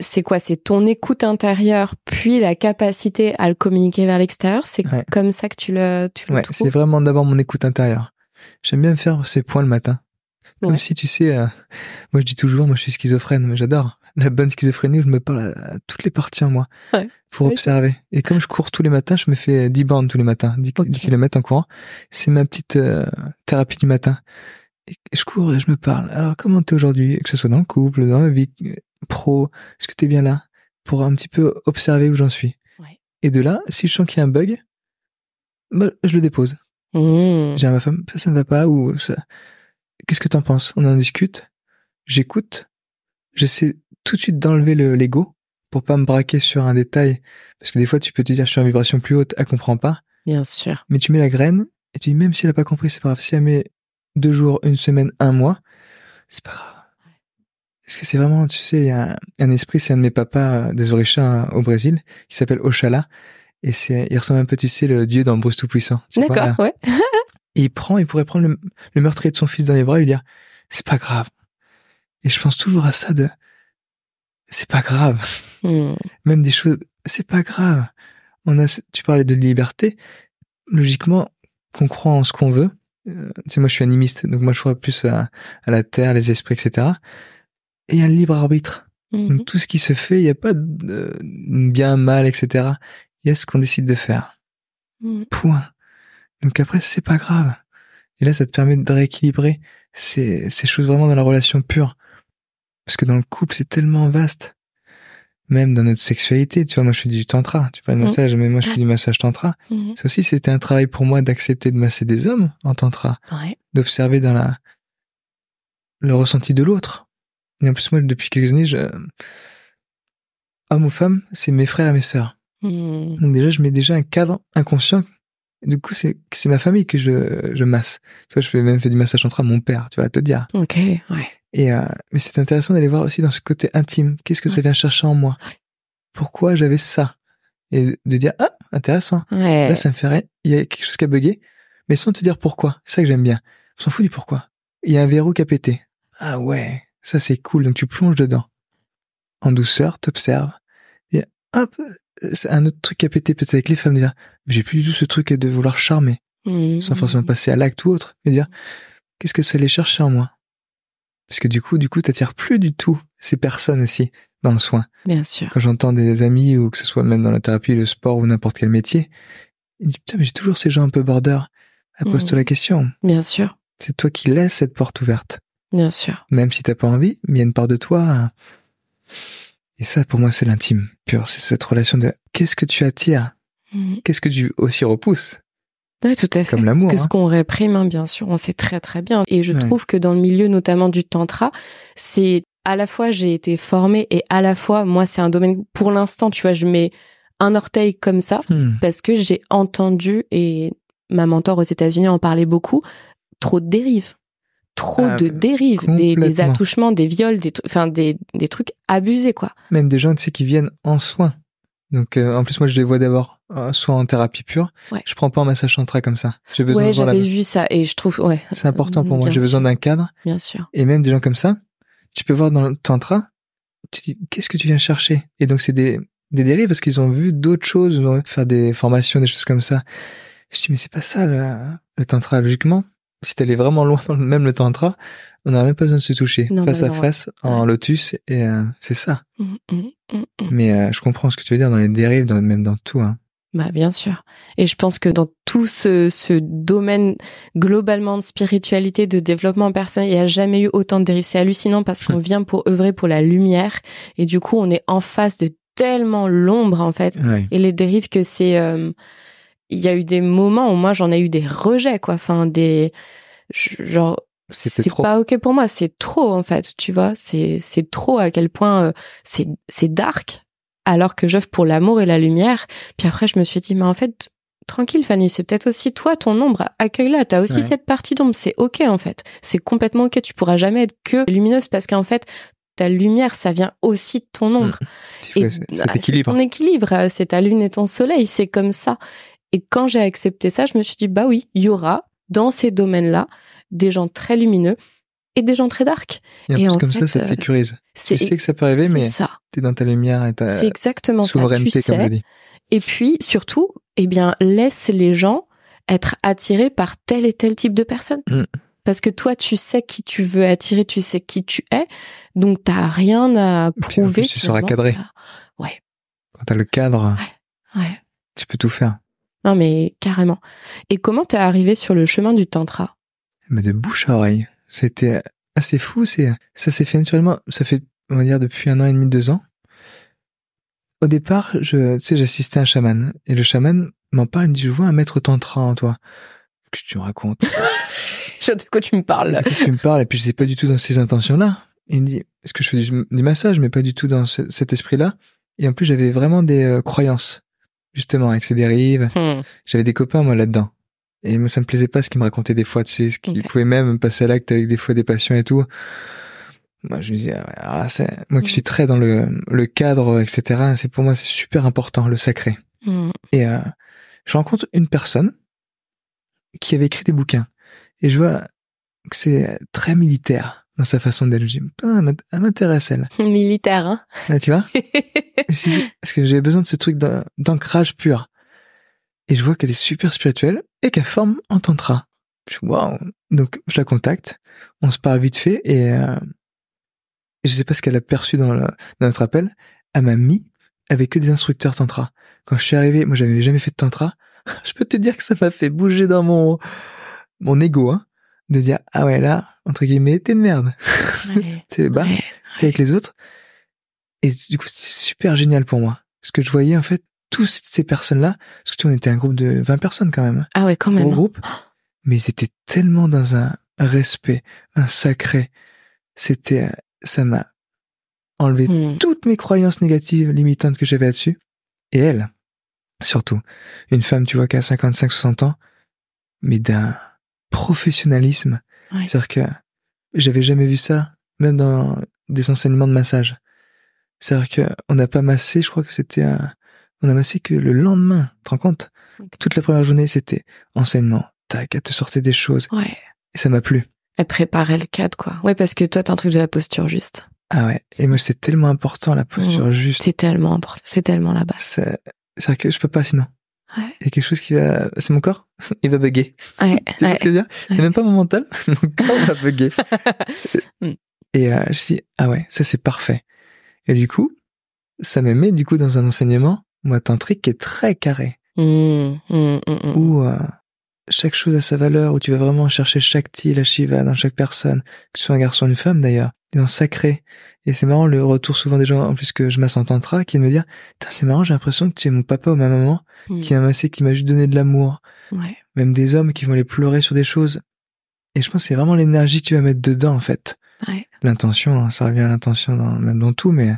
c'est quoi? C'est ton écoute intérieure, puis la capacité à le communiquer vers l'extérieur? C'est comme ça que tu le, tu le ouais, c'est vraiment d'abord mon écoute intérieure. J'aime bien faire ces points le matin. Comme si tu sais, euh, moi je dis toujours, moi je suis schizophrène, mais j'adore la bonne schizophrénie où je me parle à, toutes les parties en moi pour observer. Et comme je cours tous les matins, je me fais 10 bornes tous les matins, 10, km en courant. C'est ma petite euh, thérapie du matin. Et je cours et je me parle. Alors comment t'es aujourd'hui? Que ce soit dans le couple, dans ma vie, pro, est-ce que tu es bien là Pour un petit peu observer où j'en suis? Et de là, si je sens qu'il y a un bug, bah, je le dépose. Mmh. J'ai à ma femme, ça, ça ne va pas, ou ça. Qu'est-ce que t'en penses? On en discute, j'écoute, j'essaie tout de suite d'enlever le l'ego pour pas me braquer sur un détail. Parce que des fois, tu peux te dire, je suis en vibration plus haute, elle comprend pas. Bien sûr. Mais tu mets la graine, et tu dis, même si elle a pas compris, c'est pas grave. Si elle met deux jours, une semaine, un mois, c'est pas grave. Parce que c'est vraiment, tu sais, il y a un, esprit, c'est un de mes papas euh, des Orisha hein, au Brésil, qui s'appelle Oshala. Et c'est, il ressemble un peu, tu sais, le dieu dans Bruce Tout-Puissant. D'accord, ouais. et il prend, il pourrait prendre le, meurtrier de son fils dans les bras et lui dire, c'est pas grave. Et je pense toujours à ça de, c'est pas grave. Hmm. Même des choses, c'est pas grave. On a, tu parlais de liberté. Logiquement, qu'on croit en ce qu'on veut. Euh, tu sais, moi, je suis animiste, donc moi, je crois plus à, à la terre, les esprits, etc. Et le libre arbitre. Mhm. Donc tout ce qui se fait, il n'y a pas de bien, mal, etc. Il y a ce qu'on décide de faire. Mhm. Point. Donc après, c'est pas grave. Et là, ça te permet de rééquilibrer ces, ces choses vraiment dans la relation pure. Parce que dans le couple, c'est tellement vaste. Même dans notre sexualité, tu vois, moi je fais du tantra, tu parles de Mhm. massage, mais moi je fais du massage tantra. Mhm. Ça aussi, c'était un travail pour moi d'accepter de masser des hommes en tantra, Ouais. d'observer dans la le ressenti de l'autre. Et en plus, moi, depuis quelques années, je... homme ou femme, c'est mes frères et mes sœurs. Hmm. Donc déjà, je mets déjà un cadre inconscient. Du coup, c'est c'est ma famille que je, je masse. Tu vois, je fais même fait du massage à mon père, tu vas te dire. Ok, ouais. Et euh, mais c'est intéressant d'aller voir aussi dans ce côté intime. Qu'est-ce que ça vient chercher en moi? Pourquoi j'avais ça? Et de dire ah intéressant. Ouais. Là, ça me fait rien. Il y a quelque chose qui a bugué, mais sans te dire pourquoi. C'est ça que j'aime bien. On s'en fout du pourquoi. Il y a un verrou qui a pété. Ah ouais, ça c'est cool. Donc tu plonges dedans. En douceur, t'observes. Et hop, c'est un autre truc qui a pété peut-être avec les femmes. de Dire, j'ai plus du tout ce truc de vouloir charmer, Hmm. sans forcément passer à l'acte ou autre. Et dire, qu'est-ce que ça allait chercher en moi? Parce que du coup, du coup, t'attires plus du tout ces personnes aussi dans le soin Bien sûr. quand j'entends des amis ou que ce soit même dans la thérapie, le sport ou n'importe quel métier, ils disent putain mais j'ai toujours ces gens un peu border. Pose-toi Mhm. la question. Bien sûr. C'est toi qui laisses cette porte ouverte, Bien sûr. même si t'as pas envie, mais il y a une part de toi. Et ça pour moi c'est l'intime pur, c'est cette relation de qu'est-ce que tu attires, Hmm. qu'est-ce que tu aussi repousses? Ouais, tout à fait. Comme l'amour, Parce que hein. ce qu'on réprime, hein, bien sûr, on sait très très bien. Et je Ouais. trouve que dans le milieu, notamment du tantra, c'est à la fois j'ai été formée et à la fois moi c'est un domaine pour l'instant, tu vois, je mets un orteil comme ça Hmm. parce que j'ai entendu et ma mentor aux États-Unis en parlait beaucoup, trop de dérives. Trop Ah, de dérives, des, des attouchements, des viols, des, enfin des, des trucs abusés quoi. Même des gens tu sais qui viennent en soins. Donc euh, en plus moi je les vois d'abord euh, soit en thérapie pure. Ouais. Je prends pas un massage tantra comme ça. J'ai besoin Ouais, j'avais vu ça et je trouve ouais. C'est important pour moi. Bien J'ai besoin d'un cadre. Bien sûr. Et même des gens comme ça, tu peux voir dans le tantra, tu dis, qu'est-ce que tu viens chercher? Et donc, c'est des, des dérives parce qu'ils ont vu d'autres choses, faire des formations, des choses comme ça. Je dis, mais c'est pas ça, le, le tantra. Logiquement, si t'allais vraiment loin même le tantra, on n'aurait même pas besoin de se toucher Non, face à non, ouais. face en lotus et euh, c'est ça. Mm, mm, mm, mm. Mais euh, je comprends ce que tu veux dire dans les dérives, dans, même dans tout. Hein. Bah bien sûr. Et je pense que dans tout ce, ce domaine globalement de spiritualité, de développement personnel, il n'y a jamais eu autant de dérives. C'est hallucinant parce qu'on vient pour œuvrer pour la lumière et du coup on est en face de tellement l'ombre en fait. Ouais. Et les dérives que c'est... euh, Il y a eu des moments où moi j'en ai eu des rejets quoi. Enfin des... Genre... C'est pas ok pour moi, c'est trop en fait, tu vois, c'est c'est trop à quel point euh, c'est c'est dark alors que j'œuvre pour l'amour et la lumière. Puis après, je me suis dit, mais en fait, tranquille, Fanny, c'est peut-être aussi toi, ton ombre, accueille-la. T'as aussi Ouais. cette partie d'ombre, c'est ok, en fait. C'est complètement ok. Tu pourras jamais être que lumineuse parce qu'en fait, ta lumière, ça vient aussi de ton ombre. Et cet c'est équilibre. ton équilibre, euh, c'est ta lune et ton soleil, c'est comme ça. Et quand j'ai accepté ça, je me suis dit, bah oui, il y aura dans ces domaines-là des gens très lumineux et des gens très dark. Et en et plus, en comme ça, fait, ça te euh, sécurise. Tu sais que ça peut arriver, mais ça. t'es dans ta lumière et ta exactement ça. Tu souveraineté, comme je sais. dis. Et puis, surtout, eh bien, laisse les gens être attirés par tel et tel type de personne. Mm. Parce que toi, tu sais qui tu veux attirer, tu sais qui tu es, donc t'as rien à puis, prouver. plus, tu seras cadré. Ouais, Quand t'as le cadre, ouais. tu peux tout faire. Non, mais carrément. Et comment t'es arrivé sur le chemin du tantra? Mais de bouche à oreille. C'était assez fou. C'est, ça s'est fait naturellement. Ça fait, on va dire, depuis un an et demi, deux ans. Au départ, je, sais, j'assistais à un chaman. Et le chaman m'en parle, il me dit, je vois un maître tantra en toi. Qu'est-ce que tu me racontes? De quoi tu me parles. De quoi tu me parles? Et puis, j'étais pas du tout dans ces intentions-là. Il me dit, est-ce que je fais du, du massage, mais pas du tout dans ce- cet esprit-là? Et en plus, j'avais vraiment des euh, croyances. Justement, avec ces dérives. Hmm. J'avais des copains, moi, là-dedans. Et moi, ça me plaisait pas ce qu'ils me racontaient des fois, tu sais, ce qu'ils pouvaient même passer à l'acte avec des fois des passions et tout. Moi, je me disais, ah moi qui Mm. suis très dans le, le cadre, etc., c'est pour moi, c'est super important, le sacré. Hmm. Et, euh, je rencontre une personne qui avait écrit des bouquins. Et je vois, c'est très militaire dans sa façon d'être. Je dis, ah, elle m'intéresse, elle. Militaire, hein. Ah, tu vois? Parce que j'ai besoin de ce truc d'ancrage pur. Et je vois qu'elle est super spirituelle et qu'elle forme en tantra. Je waouh. Donc, je la contacte. On se parle vite fait et, euh, je sais pas ce qu'elle a perçu dans, dans notre appel. Elle m'a mis avec que des instructeurs tantra. Quand je suis arrivé, moi, j'avais jamais fait de tantra. je peux te dire que ça m'a fait bouger dans mon, mon ego, hein, de dire, ah ouais, là, entre guillemets, t'es une merde. Ouais, t'es bas, t'es avec les autres. Et du coup, c'était super génial pour moi. Parce que je voyais, en fait, tous ces personnes-là, parce que tu on était un groupe de 20 personnes quand même. Ah ouais, quand même. Gros hein. groupe. Mais ils étaient tellement dans un respect, un sacré. C'était, ça m'a enlevé hmm. toutes mes croyances négatives limitantes que j'avais là-dessus. Et elle, surtout, une femme, tu vois, qui a 55, 60 ans, mais d'un professionnalisme. C'est-à-dire que j'avais jamais vu ça, même dans des enseignements de massage. C'est-à-dire qu'on n'a pas massé, je crois que c'était un, on a massé que le lendemain, tu te rends compte? Toute la première journée, c'était enseignement, tac, elle te sortait des choses. Ouais. Et ça m'a plu. Elle préparait le cadre, quoi. Ouais, parce que toi, t'as un truc de la posture juste. Ah ouais. Et moi, c'est tellement important, la posture mmh. juste. C'est tellement important. C'est tellement la base. C'est vrai que je peux pas sinon. Ouais. Il y a quelque chose qui va, c'est mon corps, il va bugger. Ouais. tu vois ce que je veux dire? Il même pas mon mental, mon corps va bugger. Mm. Et euh, je dis, ah ouais, ça c'est parfait. Et du coup, ça me met du coup dans un enseignement, moi, tantrique qui est très carré. Mmh, mmh, mmh, où euh, chaque chose a sa valeur, où tu vas vraiment chercher chaque ti, la shiva dans chaque personne, que ce soit un garçon ou une femme d'ailleurs, dans sacré. Et c'est marrant le retour souvent des gens, en plus que je m'assens tantra, qui me dire, c'est marrant, j'ai l'impression que tu es mon papa ou ma maman, qui m'a massé, qui m'a juste donné de l'amour. Ouais. Même des hommes qui vont aller pleurer sur des choses. Et je pense que c'est vraiment l'énergie que tu vas mettre dedans, en fait. Ouais. L'intention, hein, ça revient à l'intention dans, même dans tout, mais,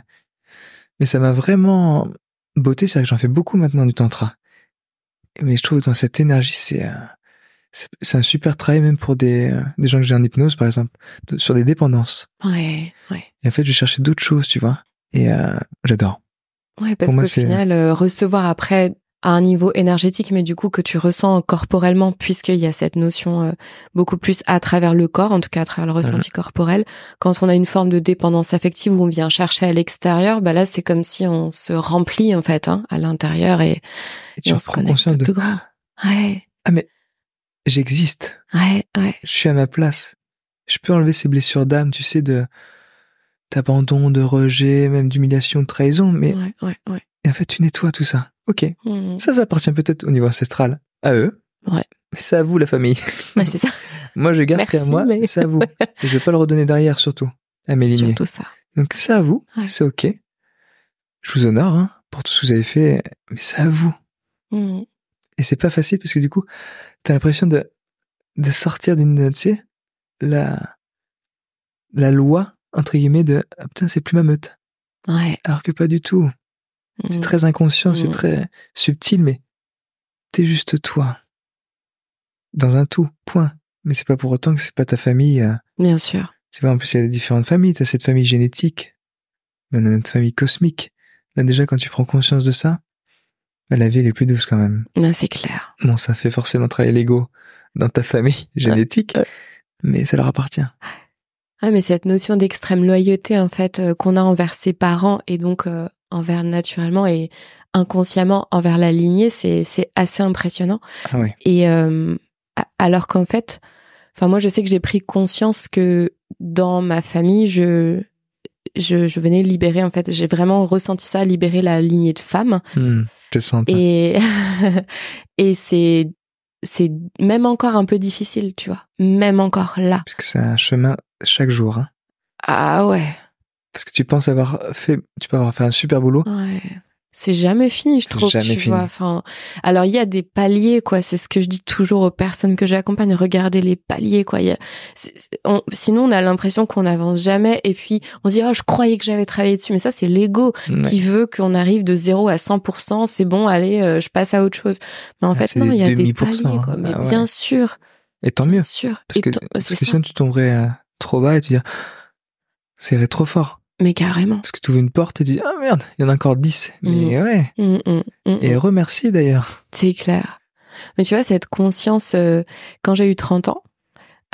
mais ça m'a vraiment beauté, c'est vrai que j'en fais beaucoup maintenant du tantra. Mais je trouve que dans cette énergie, c'est c'est un super travail même pour des, des gens que j'ai en hypnose, par exemple, sur des dépendances. Ouais, ouais. Et en fait, je cherchais d'autres choses, tu vois. Et euh, j'adore. Ouais, parce qu'au final, euh, recevoir après à un niveau énergétique, mais du coup que tu ressens corporellement, puisqu'il y a cette notion euh, beaucoup plus à travers le corps, en tout cas à travers le ressenti corporel. Quand on a une forme de dépendance affective où on vient chercher à l'extérieur, bah là c'est comme si on se remplit en fait hein, à l'intérieur et, et, on se connecte de... plus grand. Ouais. Ah mais j'existe. Ouais, ouais. Je suis à ma place. Je peux enlever ces blessures d'âme, tu sais, de d'abandon, de rejet, même d'humiliation, de trahison, mais ouais, ouais, ouais. Et en fait, tu nettoies tout ça. Ok. Mmh. Ça, ça appartient peut-être au niveau ancestral à eux. Ouais. Mais c'est à vous, la famille. Ouais, c'est ça. moi, je garde ce à moi, mais c'est à vous. Et je vais pas le redonner derrière, surtout, à mes lignées. Surtout ça. Donc, c'est à vous. C'est ok. Je vous honore, hein, pour tout ce que vous avez fait, mais c'est à vous. Mmh. Et c'est pas facile parce que du coup, t'as l'impression de, de sortir d'une, tu sais, la, la loi, entre guillemets, de, ah, putain, c'est plus ma meute. Ouais. Alors que pas du tout. C'est mmh. très inconscient, c'est mmh. très subtil, mais t'es juste toi. Dans un tout, point. Mais c'est pas pour autant que c'est pas ta famille. Euh. Bien sûr. C'est pas, en plus, il y a différentes familles. T'as cette famille génétique, mais on a notre famille cosmique. Là, déjà, quand tu prends conscience de ça, la vie, elle est plus douce quand même. Ben, c'est clair. Bon, ça fait forcément travailler l'ego dans ta famille génétique, mais ça leur appartient. Ah, mais cette notion d'extrême loyauté, en fait, euh, qu'on a envers ses parents et donc euh, envers naturellement et inconsciemment envers la lignée, c'est c'est assez impressionnant. Ah oui. Et euh, alors qu'en fait, enfin moi je sais que j'ai pris conscience que dans ma famille, je je, je venais libérer en fait, j'ai vraiment ressenti ça, libérer la lignée de femmes. Mmh. Et et c'est c'est même encore un peu difficile, tu vois. Même encore là. Parce que c'est un chemin chaque jour. Hein. Ah ouais. Parce que tu penses avoir fait, tu peux avoir fait un super boulot. Ouais. C'est jamais fini, je trouve. Jamais tu fini. Vois. Enfin, alors il y a des paliers, quoi. C'est ce que je dis toujours aux personnes que j'accompagne. Regardez les paliers, quoi. Y a, sinon, on a l'impression qu'on n'avance jamais. Et puis, on se dit, oh, je croyais que j'avais travaillé dessus. Mais ça, c'est l'ego qui veut qu'on arrive de 0 à 100%. C'est bon, allez, euh, je passe à autre chose. Mais en ah, fait, non, il y a des paliers, quoi. Mais ah bien sûr. Et tant mieux. sûr. Parce que, parce que sinon, tu tomberais euh, trop bas et tu dis, c'est trop fort. Mais carrément. Parce que tu ouvres une porte et tu dis, ah merde, il y en a encore dix. Mais mmh. ouais. Mmh, mmh, et remercie d'ailleurs. C'est clair. Mais tu vois, cette conscience, euh, quand j'ai eu 30 ans,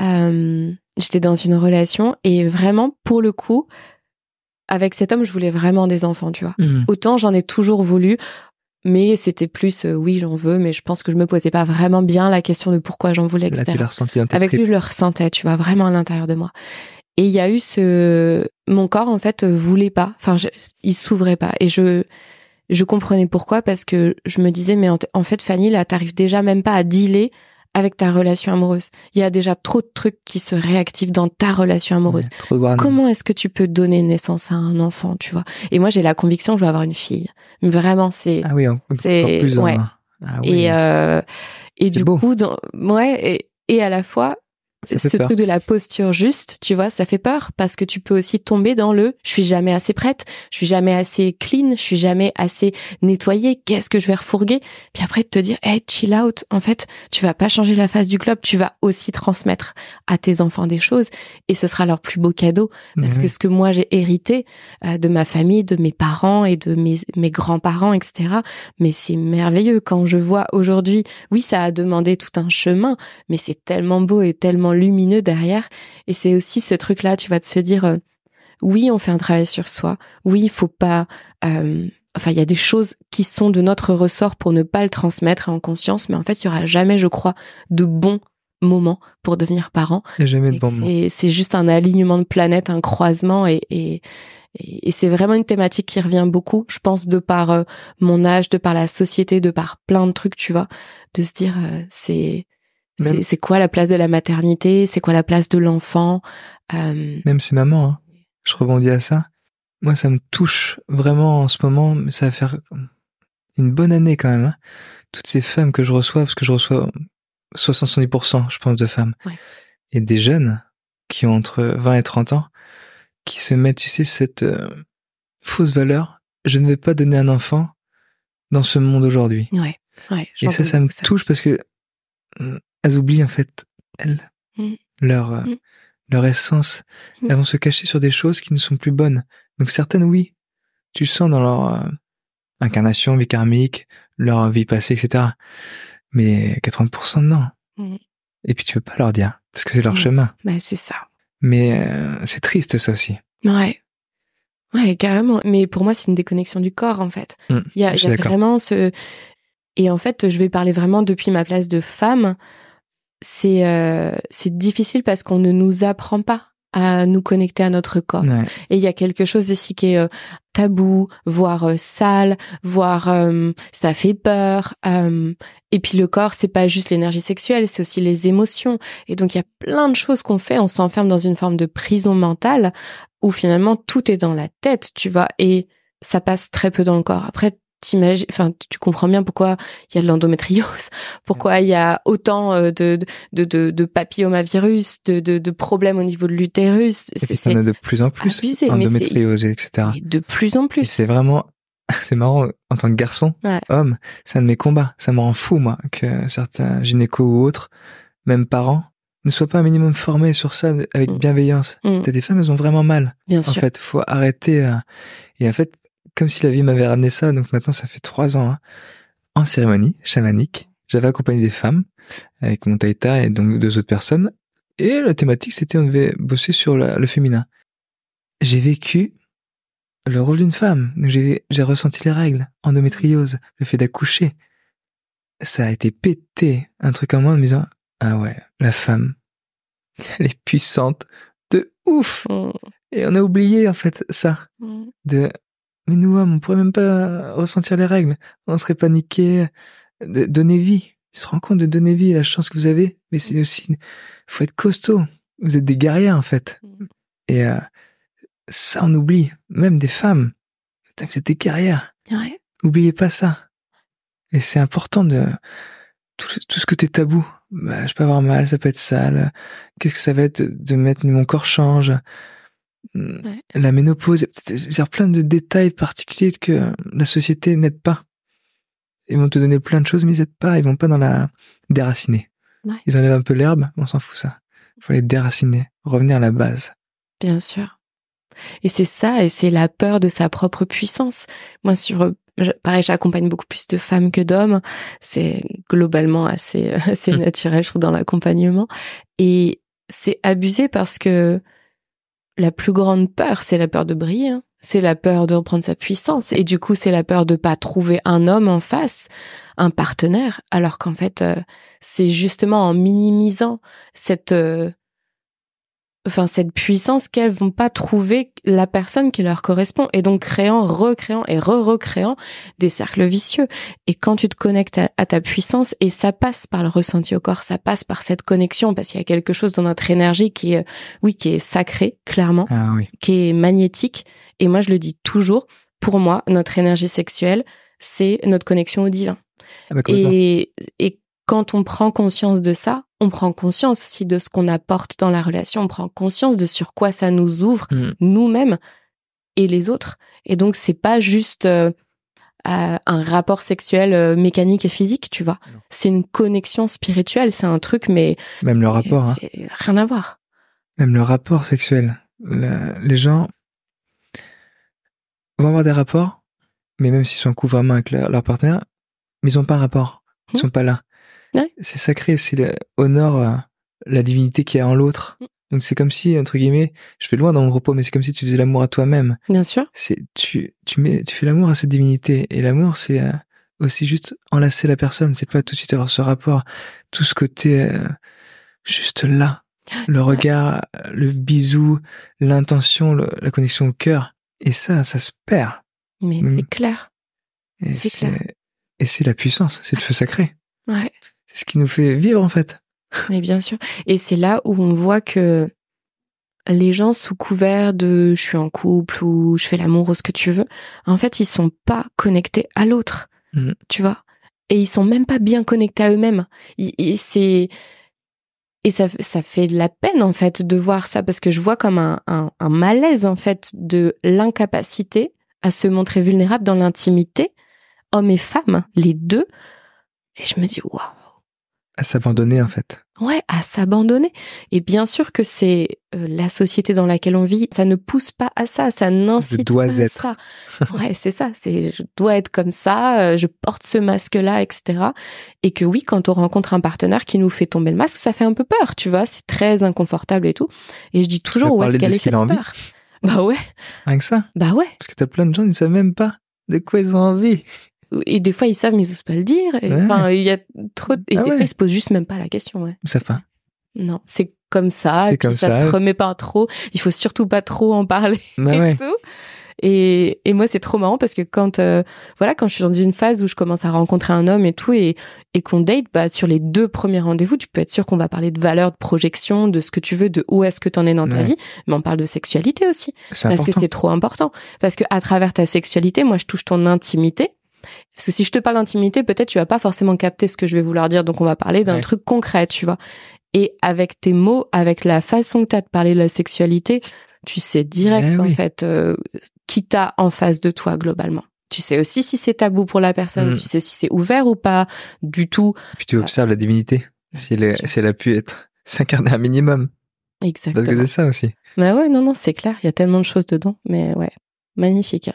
euh, j'étais dans une relation et vraiment, pour le coup, avec cet homme, je voulais vraiment des enfants, tu vois. Autant j'en ai toujours voulu, mais c'était plus euh, oui, j'en veux, mais je pense que je me posais pas vraiment bien la question de pourquoi j'en voulais, Là, etc. tu ressenti Avec lui, je le ressentais, tu vois, vraiment à l'intérieur de moi. Et il y a eu ce, mon corps en fait voulait pas, enfin, je- il s'ouvrait pas, et je, je comprenais pourquoi parce que je me disais mais en, en fait Fanny là, t'arrives déjà même pas à dealer avec ta relation amoureuse. Il y a déjà trop de trucs qui se réactivent dans ta relation amoureuse. Ouais. Comment est-ce que tu peux donner naissance à un enfant, tu vois? Et moi, j'ai la conviction que je vais avoir une fille. Vraiment, c'est Ah oui, C'est- plus. ouais. hein. Ah oui. et euh, et du beau. coup, dans, ouais, et, et à la fois. Ce peur. truc de la posture juste, tu vois, ça fait peur parce que tu peux aussi tomber dans le je suis jamais assez prête, je suis jamais assez clean, je suis jamais assez nettoyée, qu'est-ce que je vais refourguer? Puis après de te dire hey, chill out, en fait, tu vas pas changer la face du globe, tu vas aussi transmettre à tes enfants des choses et ce sera leur plus beau cadeau parce que ce que moi j'ai hérité euh, de ma famille, de mes parents et de mes, mes grands-parents, etc. Mais c'est merveilleux quand je vois aujourd'hui, oui, ça a demandé tout un chemin, mais c'est tellement beau et tellement lumineux derrière. Et c'est aussi ce truc-là, tu vas te se dire, euh, oui, on fait un travail sur soi. Oui, il faut pas. euh, Enfin, il y a des choses qui sont de notre ressort pour ne pas le transmettre en conscience, mais en fait, il y aura jamais, je crois, de bons moments pour devenir parent. A jamais de Et bon que moment. c'est, juste un alignement de planètes, un croisement et, et, et, et c'est vraiment une thématique qui revient beaucoup, je pense, de par euh, mon âge, de par la société, de par plein de trucs, tu vois, de se dire, euh, c'est, Même- c'est, quoi la place de la maternité, c'est quoi la place de l'enfant? euh, Même ces mamans, hein. je rebondis à ça. Moi, ça me touche vraiment en ce moment, mais ça va faire une bonne année quand même. hein. Toutes ces femmes que je reçois, parce que je reçois 60-70%, je pense, de femmes. Ouais. Et des jeunes qui ont entre 20 et 30 ans, qui se mettent, tu sais, cette euh, fausse valeur. Je ne vais pas donner un enfant dans ce monde aujourd'hui. ouais, ouais. Et ça, ça me touche parce que elles oublient en fait elles, Mm. leur euh, Mm. leur essence. Mm. Elles vont se cacher sur des choses qui ne sont plus bonnes. Donc certaines, oui, tu le sens dans leur euh, incarnation, vie karmique, leur vie passée, etc. Mais 80% non. Et puis tu peux pas leur dire parce que c'est leur chemin. Bah, c'est ça. Mais euh, c'est triste ça aussi. Ouais. Ouais, carrément. Mais pour moi, c'est une déconnexion du corps, en fait. Il y a, y vraiment ce. Et en fait, je vais parler vraiment depuis ma place de femme. C'est euh, c'est difficile parce qu'on ne nous apprend pas à nous connecter à notre corps. Ouais. Et il y a quelque chose ici qui est euh, tabou, voire euh, sale, voire euh, ça fait peur. euh, et puis le corps, c'est pas juste l'énergie sexuelle, c'est aussi les émotions. Et donc il y a plein de choses qu'on fait, on s'enferme dans une forme de prison mentale où finalement tout est dans la tête, tu vois, et ça passe très peu dans le corps. Après, t'imagines, enfin, tu comprends bien pourquoi il y a de l'endométriose, pourquoi il y a autant euh, de de de, de papillomavirus, de, de de problèmes au niveau de l'utérus. Et C'est- puis en a de plus en plus. abusé, endométriose, etc. et de plus en plus. c'est vraiment, c'est marrant, en tant que garçon, Ouais. homme, c'est un de mes combats. Ça me rend fou, moi, que certains gynécos ou autres, même parents, ne soient pas un minimum formés sur ça avec Mm. bienveillance. Mm, T'as des femmes, elles ont vraiment mal. bien En sûr. fait, faut arrêter. euh, Et en fait, comme si la vie m'avait ramené ça, donc maintenant ça fait trois ans, hein, en cérémonie chamanique, j'avais accompagné des femmes avec mon taïta et donc deux autres personnes. Et la thématique, c'était on devait bosser sur la- le féminin. J'ai vécu le rôle d'une femme. J'ai ressenti les règles, endométriose, le fait d'accoucher. Ça a été pété, un truc en moi en me disant ah ouais, la femme, elle est puissante de ouf. Mm, Et on a oublié en fait ça mm. de mais nous hommes on pourrait même pas ressentir les règles. On serait paniqué de donner vie. Tu te rends compte de donner vie la chance que vous avez? Mais c'est aussi faut être costaud. Vous êtes des guerriers en fait. Mm. et euh, ça on oublie. Même des femmes. Vous êtes des guerrières. Ouais. oubliez pas ça. Et c'est important de tout, tout ce que t'es tabou. Bah, je peux avoir mal ça peut être sale. Qu'est-ce que ça va être de mettre mon corps change? Ouais. la ménopause, a plein de détails particuliers que la société n'aide pas. Ils vont te donner plein de choses, mais ils n'aident pas, ils vont pas dans la déraciner. Ouais. Ils enlèvent un peu l'herbe, on s'en fout ça. Il faut les déraciner, revenir à la base. Bien sûr. Et c'est ça, et c'est la peur de sa propre puissance. Moi, sur, pareil, j'accompagne beaucoup plus de femmes que d'hommes. C'est globalement assez, assez Mm. naturel, je trouve, dans l'accompagnement. Et c'est abusé parce que la plus grande peur, c'est la peur de briller. hein. C'est la peur de reprendre sa puissance. Et du coup, c'est la peur de pas trouver un homme en face, un partenaire. Alors qu'en fait, euh, c'est justement en minimisant cette, euh, enfin, cette puissance qu'elles vont pas trouver la personne qui leur correspond. Et donc, créant, recréant et re-recréant des cercles vicieux. Et quand tu te connectes à, à ta puissance, et ça passe par le ressenti au corps, ça passe par cette connexion, parce qu'il y a quelque chose dans notre énergie qui est, oui, qui est sacré, clairement Ah oui. qui est magnétique. Et moi, je le dis toujours, pour moi, notre énergie sexuelle, c'est notre connexion au divin. Ah bah, et quand on prend conscience de ça, on prend conscience aussi de ce qu'on apporte dans la relation, on prend conscience de sur quoi ça nous ouvre, Mm. nous-mêmes et les autres. Et donc, c'est pas juste euh, euh, un rapport sexuel euh, mécanique et physique, tu vois. C'est une connexion spirituelle, c'est un truc, mais Même le rapport, hein. rien à voir. même le rapport sexuel. Le- les gens vont avoir des rapports, mais même s'ils sont en couple vraiment avec leur, leur partenaire, mais ils ont pas un rapport. Ils Mhm. sont pas là. Ouais. C'est sacré, c'est le honore euh, la divinité qui est en l'autre. Mhm. Donc c'est comme si, entre guillemets, je fais loin dans mon repos, mais c'est comme si tu faisais l'amour à toi-même. Bien sûr. C'est tu tu mets tu fais l'amour à cette divinité et l'amour c'est euh, aussi juste enlacer la personne. C'est pas tout de suite avoir ce rapport, tout ce côté euh, juste là, le regard, le bisou, l'intention, le- la connexion au cœur. Et ça, ça se perd. Mais Mm. c'est clair. Et C'est clair. et c'est la puissance, c'est le feu sacré. Ouais. C'est ce qui nous fait vivre en fait. Mais bien sûr. Et c'est là où on voit que les gens sous couvert de je suis en couple ou je fais l'amour ou ce que tu veux, en fait, ils sont pas connectés à l'autre. Mhm. Tu vois? Et ils sont même pas bien connectés à eux-mêmes. Et c'est, et ça, ça fait de la peine, en fait, de voir ça parce que je vois comme un, un, un malaise, en fait, de l'incapacité à se montrer vulnérable dans l'intimité, hommes et femmes, les deux. Et je me dis, waouh. À s'abandonner en fait. Ouais, à s'abandonner. Et bien sûr que c'est euh, la société dans laquelle on vit, ça ne pousse pas à ça, ça n'incite pas à ça. Ouais, c'est ça, c'est je dois être comme ça, euh, je porte ce masque-là, etc. Et que oui, quand on rencontre un partenaire qui nous fait tomber le masque, ça fait un peu peur, tu vois, c'est très inconfortable et tout. Et je dis toujours où est-ce qu'elle est cette envie. peur? Bah ouais, Rien que ça. bah ouais. Parce que t'as plein de gens, ils ne savent même pas de quoi ils ont envie. Et des fois ils savent mais ils osent pas le dire. Ouais. Enfin, il y a trop. de- Et Ah des ouais. fois ils se posent juste même pas la question. Ouais. Ils savent pas. Non, c'est comme ça. Puis comme ça, ça. se remet pas trop. Il faut surtout pas trop en parler Bah et ouais. tout. Et, et moi, c'est trop marrant parce que quand, euh, voilà, quand je suis dans une phase où je commence à rencontrer un homme et tout et, et qu'on date, bah, sur les deux premiers rendez-vous, tu peux être sûr qu'on va parler de valeur, de projection, de ce que tu veux, de où est-ce que t'en es dans ta Ouais. vie. Mais on parle de sexualité aussi. Parce important. que c'est trop important. Parce que à travers ta sexualité, moi, je touche ton intimité. Parce que si je te parle d'intimité, peut-être tu vas pas forcément capter ce que je vais vouloir dire. Donc on va parler d'un Ouais. truc concret, tu vois. Et avec tes mots, avec la façon que tu as de parler de la sexualité, tu sais direct Eh en oui. fait euh, qui t'as en face de toi globalement. Tu sais aussi si c'est tabou pour la personne, Mm. tu sais si c'est ouvert ou pas du tout. Puis tu observes la divinité. Si elle, si a pu être s'incarner un minimum. Exactement. Parce que c'est ça aussi. Mais ouais, non, non, c'est clair, il y a tellement de choses dedans, mais ouais, magnifique.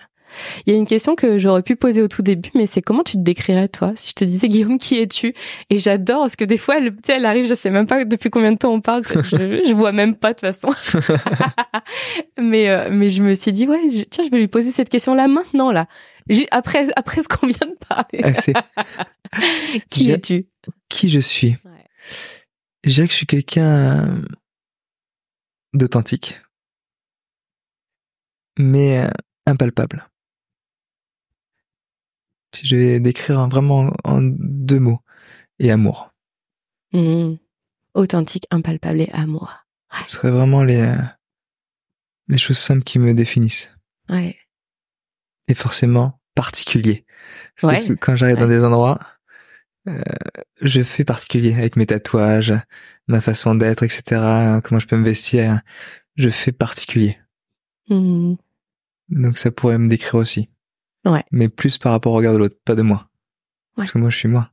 Il y a une question que j'aurais pu poser au tout début, mais c'est comment tu te décrirais toi Si je te disais Guillaume, qui es-tu? Et j'adore parce que des fois, elle, elle arrive, je sais même pas depuis combien de temps on parle, je, je vois même pas de toute façon. mais euh, mais je me suis dit ouais, je- tiens, je vais lui poser cette question là maintenant là, après après ce qu'on vient de parler. Qui es-tu? qui je suis? Ouais. Je dirais que je suis quelqu'un d'authentique, mais euh, impalpable. Si je vais décrire vraiment en deux mots, et amour. Mhm. Authentique, impalpable et amour. Ce serait vraiment les, euh, les choses simples qui me définissent. Ouais. Et forcément particulier. Parce que Ouais. quand j'arrive dans des endroits, euh, je fais particulier avec mes tatouages, ma façon d'être, etc. Comment je peux me vestir. Je fais particulier. Mhm. Donc ça pourrait me décrire aussi. Ouais. Mais plus par rapport au regard de l'autre, pas de moi. Ouais. Parce que moi, je suis moi.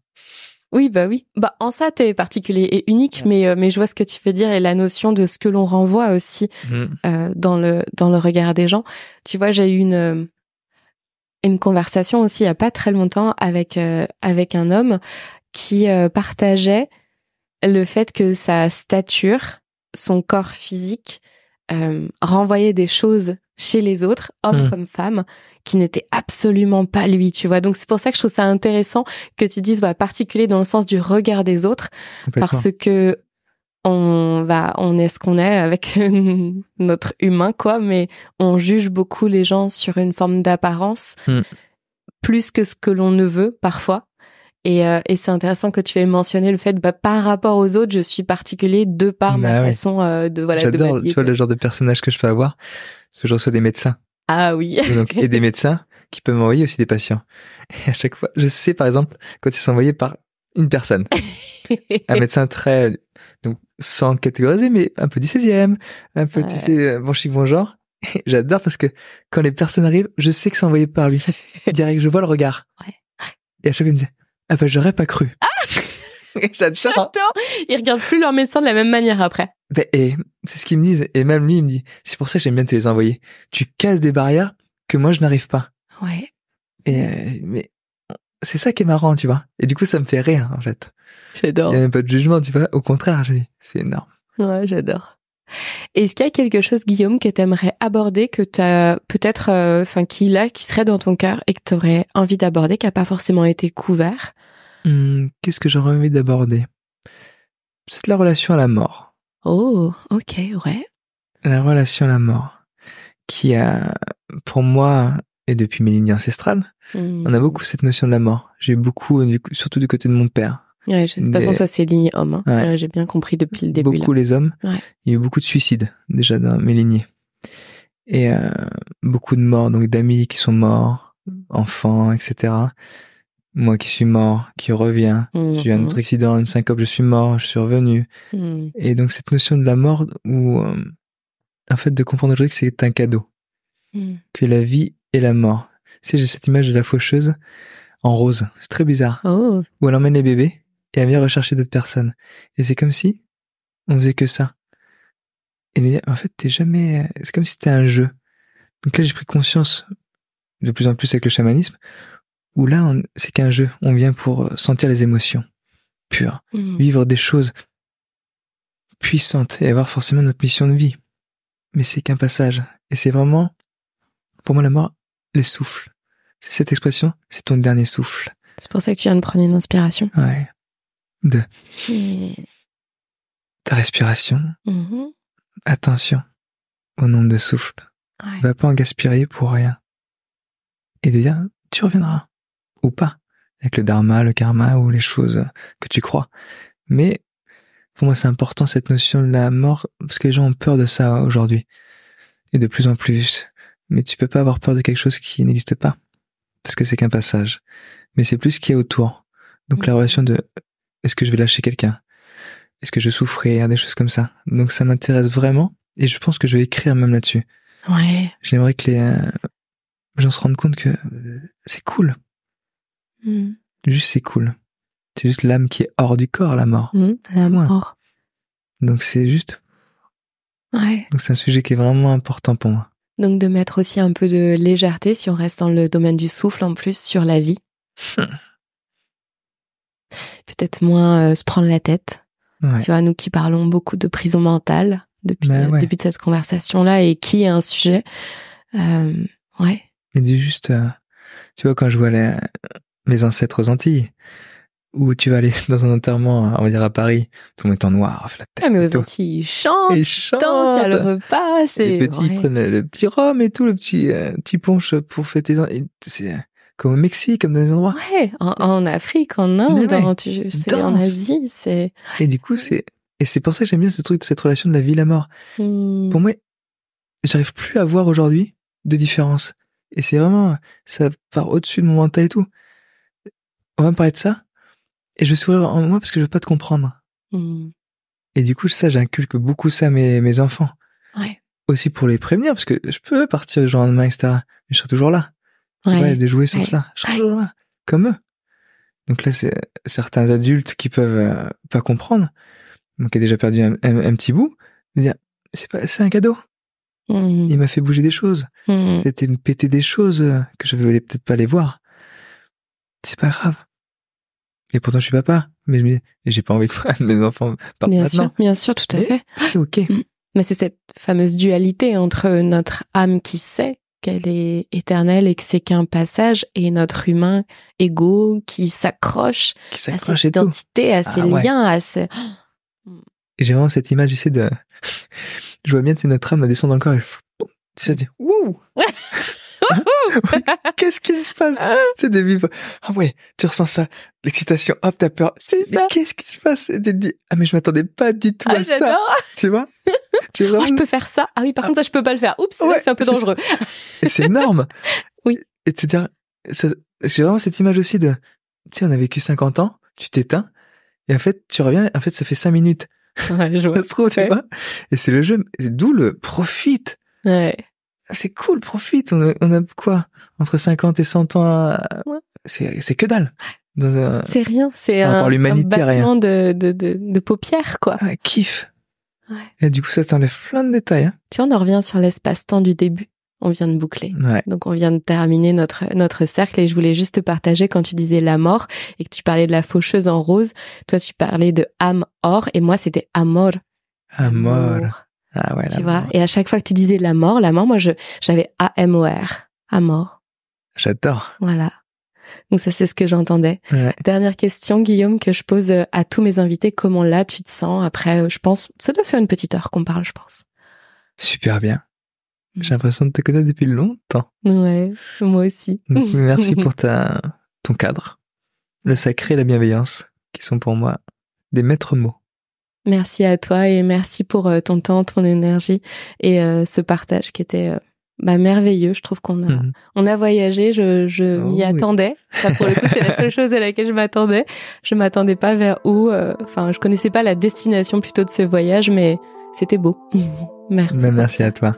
Oui, bah oui. Bah en ça, t'es particulier et unique, mais euh, mais je vois ce que tu veux dire et la notion de ce que l'on renvoie aussi euh, dans le dans le regard des gens. Tu vois, j'ai eu une euh, une conversation aussi il y a pas très longtemps avec euh, avec un homme qui euh, partageait le fait que sa stature son corps physique euh, renvoyait des choses chez les autres, hommes Mm. comme femmes, qui n'étaient absolument pas lui, tu vois. Donc c'est pour ça que je trouve ça intéressant que tu dises voilà, particulier dans le sens du regard des autres, parce que on va, on est ce qu'on est avec notre humain, quoi, mais on juge beaucoup les gens sur une forme d'apparence Mm. plus que ce que l'on ne veut parfois. Et, euh, et c'est intéressant que tu aies mentionné le fait, bah, par rapport aux autres, je suis particulier de par ma Bah ouais. façon euh, de voilà J'adore, tu vois, le genre de personnage que je peux avoir. Parce que je reçois des médecins. Ah oui. Et, donc, et des médecins qui peuvent m'envoyer aussi des patients. Et à chaque fois, je sais, par exemple, quand ils sont envoyés par une personne. un médecin très, donc, sans catégoriser, mais un peu du 16e, un peu, tu Ouais. sais, euh, bon chic, bon genre. J'adore parce que quand les personnes arrivent, je sais que c'est envoyé par lui. Direct, je vois le regard. Ouais. Et à chaque fois, il me disait, ah bah, j'aurais pas cru. Et J'adore. J'adore. Ils regardent plus leur médecin de la même manière après. Ben, et c'est ce qu'ils me disent. Et même lui, il me dit, c'est pour ça que j'aime bien te les envoyer. Tu casses des barrières que moi, je n'arrive pas. Ouais. Et, euh, mais c'est ça qui est marrant, tu vois. Et du coup, ça me fait rire, en fait. J'adore. Il n'y a même pas de jugement, tu vois. Au contraire, je dis, c'est énorme. Ouais, j'adore. Est-ce qu'il y a quelque chose, Guillaume, que tu aimerais aborder, que tu as peut-être, euh, enfin, qui là, qui serait dans ton cœur et que tu aurais envie d'aborder, qui a pas forcément été couvert? Hum, Qu'est-ce que j'aurais envie d'aborder? C'est la relation à la mort. Oh, ok, ouais. La relation à la mort. Qui a, pour moi, et depuis mes lignes ancestrales, on a beaucoup cette notion de la mort. J'ai beaucoup, surtout du côté de mon père. Ouais, de toute façon, ça, c'est ligne homme. hein. Ouais. Voilà, J'ai bien compris depuis le début. beaucoup là. les hommes. Ouais. Il y a eu beaucoup de suicides déjà dans mes lignées. Et euh, beaucoup de morts, donc d'amis qui sont morts, enfants, etc. Moi qui suis mort, qui reviens. J'ai eu un autre accident, une syncope, je suis mort, je suis revenu. Mhm. Et donc cette notion de la mort où, euh, en fait, de comprendre aujourd'hui que c'est un cadeau, Mhm. que la vie et la mort. Tu sais, j'ai cette image de la faucheuse en rose. C'est très bizarre. Oh, Où elle emmène les bébés et elle vient rechercher d'autres personnes. Et c'est comme si on faisait que ça. Et en fait, t'es jamais. C'est comme si c'était un jeu. Donc là, j'ai pris conscience de plus en plus avec le chamanisme, où là, on- c'est qu'un jeu. On vient pour euh, sentir les émotions pures, Mhm. vivre des choses puissantes et avoir forcément notre mission de vie. Mais c'est qu'un passage. Et c'est vraiment, pour moi, la mort, les souffles. C'est cette expression, c'est ton dernier souffle. c'est pour ça que tu viens de prendre une inspiration. Ouais. De Mhm. ta respiration, Mhm. attention au nombre de souffles. Ouais. Va pas en gaspiller pour rien. Et de dire, tu reviendras. Ou pas. Avec le dharma, le karma ou les choses que tu crois. Mais, pour moi, c'est important cette notion de la mort, parce que les gens ont peur de ça aujourd'hui. Et de plus en plus. Mais tu peux pas avoir peur de quelque chose qui n'existe pas. Parce que c'est qu'un passage. Mais c'est plus ce qu'il y a autour. Donc la Mhm. relation de, est-ce que je vais lâcher quelqu'un? Est-ce que je vais souffrir? Des choses comme ça. Donc ça m'intéresse vraiment. Et je pense que je vais écrire même là-dessus. Ouais. J'aimerais que les euh, gens se rendent compte que euh, c'est cool. Mhm. Juste c'est cool. C'est juste l'âme qui est hors du corps, la mort. Mhm. La Ouais. mort. Donc c'est juste. Ouais. Donc c'est un sujet qui est vraiment important pour moi. Donc de mettre aussi un peu de légèreté, si on reste dans le domaine du souffle en plus, sur la vie. Peut-être moins euh, se prendre la tête. Ouais. Tu vois, nous qui parlons beaucoup de prison mentale depuis Bah le ouais. début de cette conversation-là et qui est un sujet. Euh, ouais. Du juste, euh, tu vois, quand je vois les, mes ancêtres aux Antilles, où tu vas aller dans un enterrement, on va dire à Paris, tout le monde est en noir, la tête. Ah, mais aux. Antilles, ils chantent, ils ils dansent, il y a le chantent. repas, c'est. Les petits ils ouais. prennent le, le petit rhum et tout, le petit, euh, petit punch pour fêter. C'est comme au Mexique, comme dans des endroits. Ouais, en, en Afrique, en Inde, ouais. en, tu- c'est en. Asie, c'est. Et du coup, c'est, et c'est pour ça que j'aime bien ce truc, cette relation de la vie et la mort. Hmm. Pour moi, j'arrive plus à voir aujourd'hui de différence. Et c'est vraiment, ça part au-dessus de mon mental et tout. On va me parler de ça. Et je vais sourire en moi parce que je veux pas te comprendre. Hmm. Et du coup, ça, j'inculque beaucoup ça à mes, mes enfants. Ouais. Aussi pour les prévenir, parce que je peux partir du jour au lendemain, etc. Mais je serai toujours là. Ouais. Ouais, de jouer sur ça. Comme eux. Donc là, c'est certains adultes qui peuvent euh, pas comprendre. Donc, qui a déjà perdu un, un- un petit bout. De dire, c'est pas, c'est un cadeau. Hmm. Il m'a fait bouger des choses. Hmm. C'était me péter des choses euh, que je voulais peut-être pas les voir. C'est pas grave. Et pourtant, je suis papa. Mais je me dis, j'ai pas envie que mes enfants partent bien maintenant. sûr, bien sûr, tout à Mais fait. C'est ok. Mm. Mais c'est cette fameuse dualité entre notre âme qui sait qu'elle est éternelle et que c'est qu'un passage et notre humain égaux qui s'accroche à cette identité, à ses Ah ouais. liens, à ce... Et j'ai vraiment cette image, tu sais, de, je vois bien, sais, notre âme descend dans le corps et, tu sais, dis, wouh! Qu'est-ce qui se passe? Ah. Tu sais, des vivre. Ah ouais, tu ressens ça. L'excitation, hop, t'as peur. C'est Mais ça. qu'est-ce qui se passe? Et tu te dis, ah, mais je m'attendais pas du tout Ah, à ça. Tu vois? Tu Oh, je peux faire ça. Ah oui, par contre, ça, je peux pas le faire. Oups, Ouais, c'est un peu dangereux. Et c'est énorme. Oui. Etc. C'est vraiment cette image aussi de, tu sais, on a vécu 50 ans, tu t'éteins, et en fait, tu reviens, en fait, ça fait 5 minutes. Ouais, je vois. Ça se trouve, tu Ouais. vois? Et c'est le jeu. D'où le profite. Ouais. Ah, C'est cool, profite. On a, on a quoi? Entre 50 et 100 ans à- Ouais. C'est, c'est que dalle. Un, C'est rien, c'est un, un battement de, de, de, de paupières, quoi. un kiff. Ouais. Et du coup, ça t'enlève plein de détails, hein. Tu vois, on en revient sur l'espace-temps du début. On vient de boucler. Ouais. Donc on vient de terminer notre notre cercle et je voulais juste te partager quand tu disais la mort et que tu parlais de la faucheuse en rose, toi tu parlais de âme or et moi c'était amor. À mort. Ah ouais, Tu vois? mort. Et à chaque fois que tu disais la mort, la mort, moi je j'avais A M O R, amor. J'adore. Voilà. Donc ça c'est ce que j'entendais. Ouais. Dernière question Guillaume que je pose euh, à tous mes invités, comment là tu te sens après euh, je pense ça doit faire une petite heure qu'on parle, je pense. Super bien. Mm. J'ai l'impression de te connaître depuis longtemps. Ouais, moi aussi. Merci pour ta, ton cadre. Le sacré et la bienveillance, qui sont pour moi des maîtres mots. Merci à toi et merci pour euh, ton temps, ton énergie et euh, ce partage qui était euh, bah, merveilleux. Je trouve qu'on a Mhm. on a voyagé. Je, je Oh m'y oui. attendais. Ça pour le coup c'est la seule chose à laquelle je m'attendais. Je m'attendais pas vers où. euh, Enfin, je connaissais pas la destination plutôt de ce voyage, mais c'était beau. merci. Ben, pour merci à toi.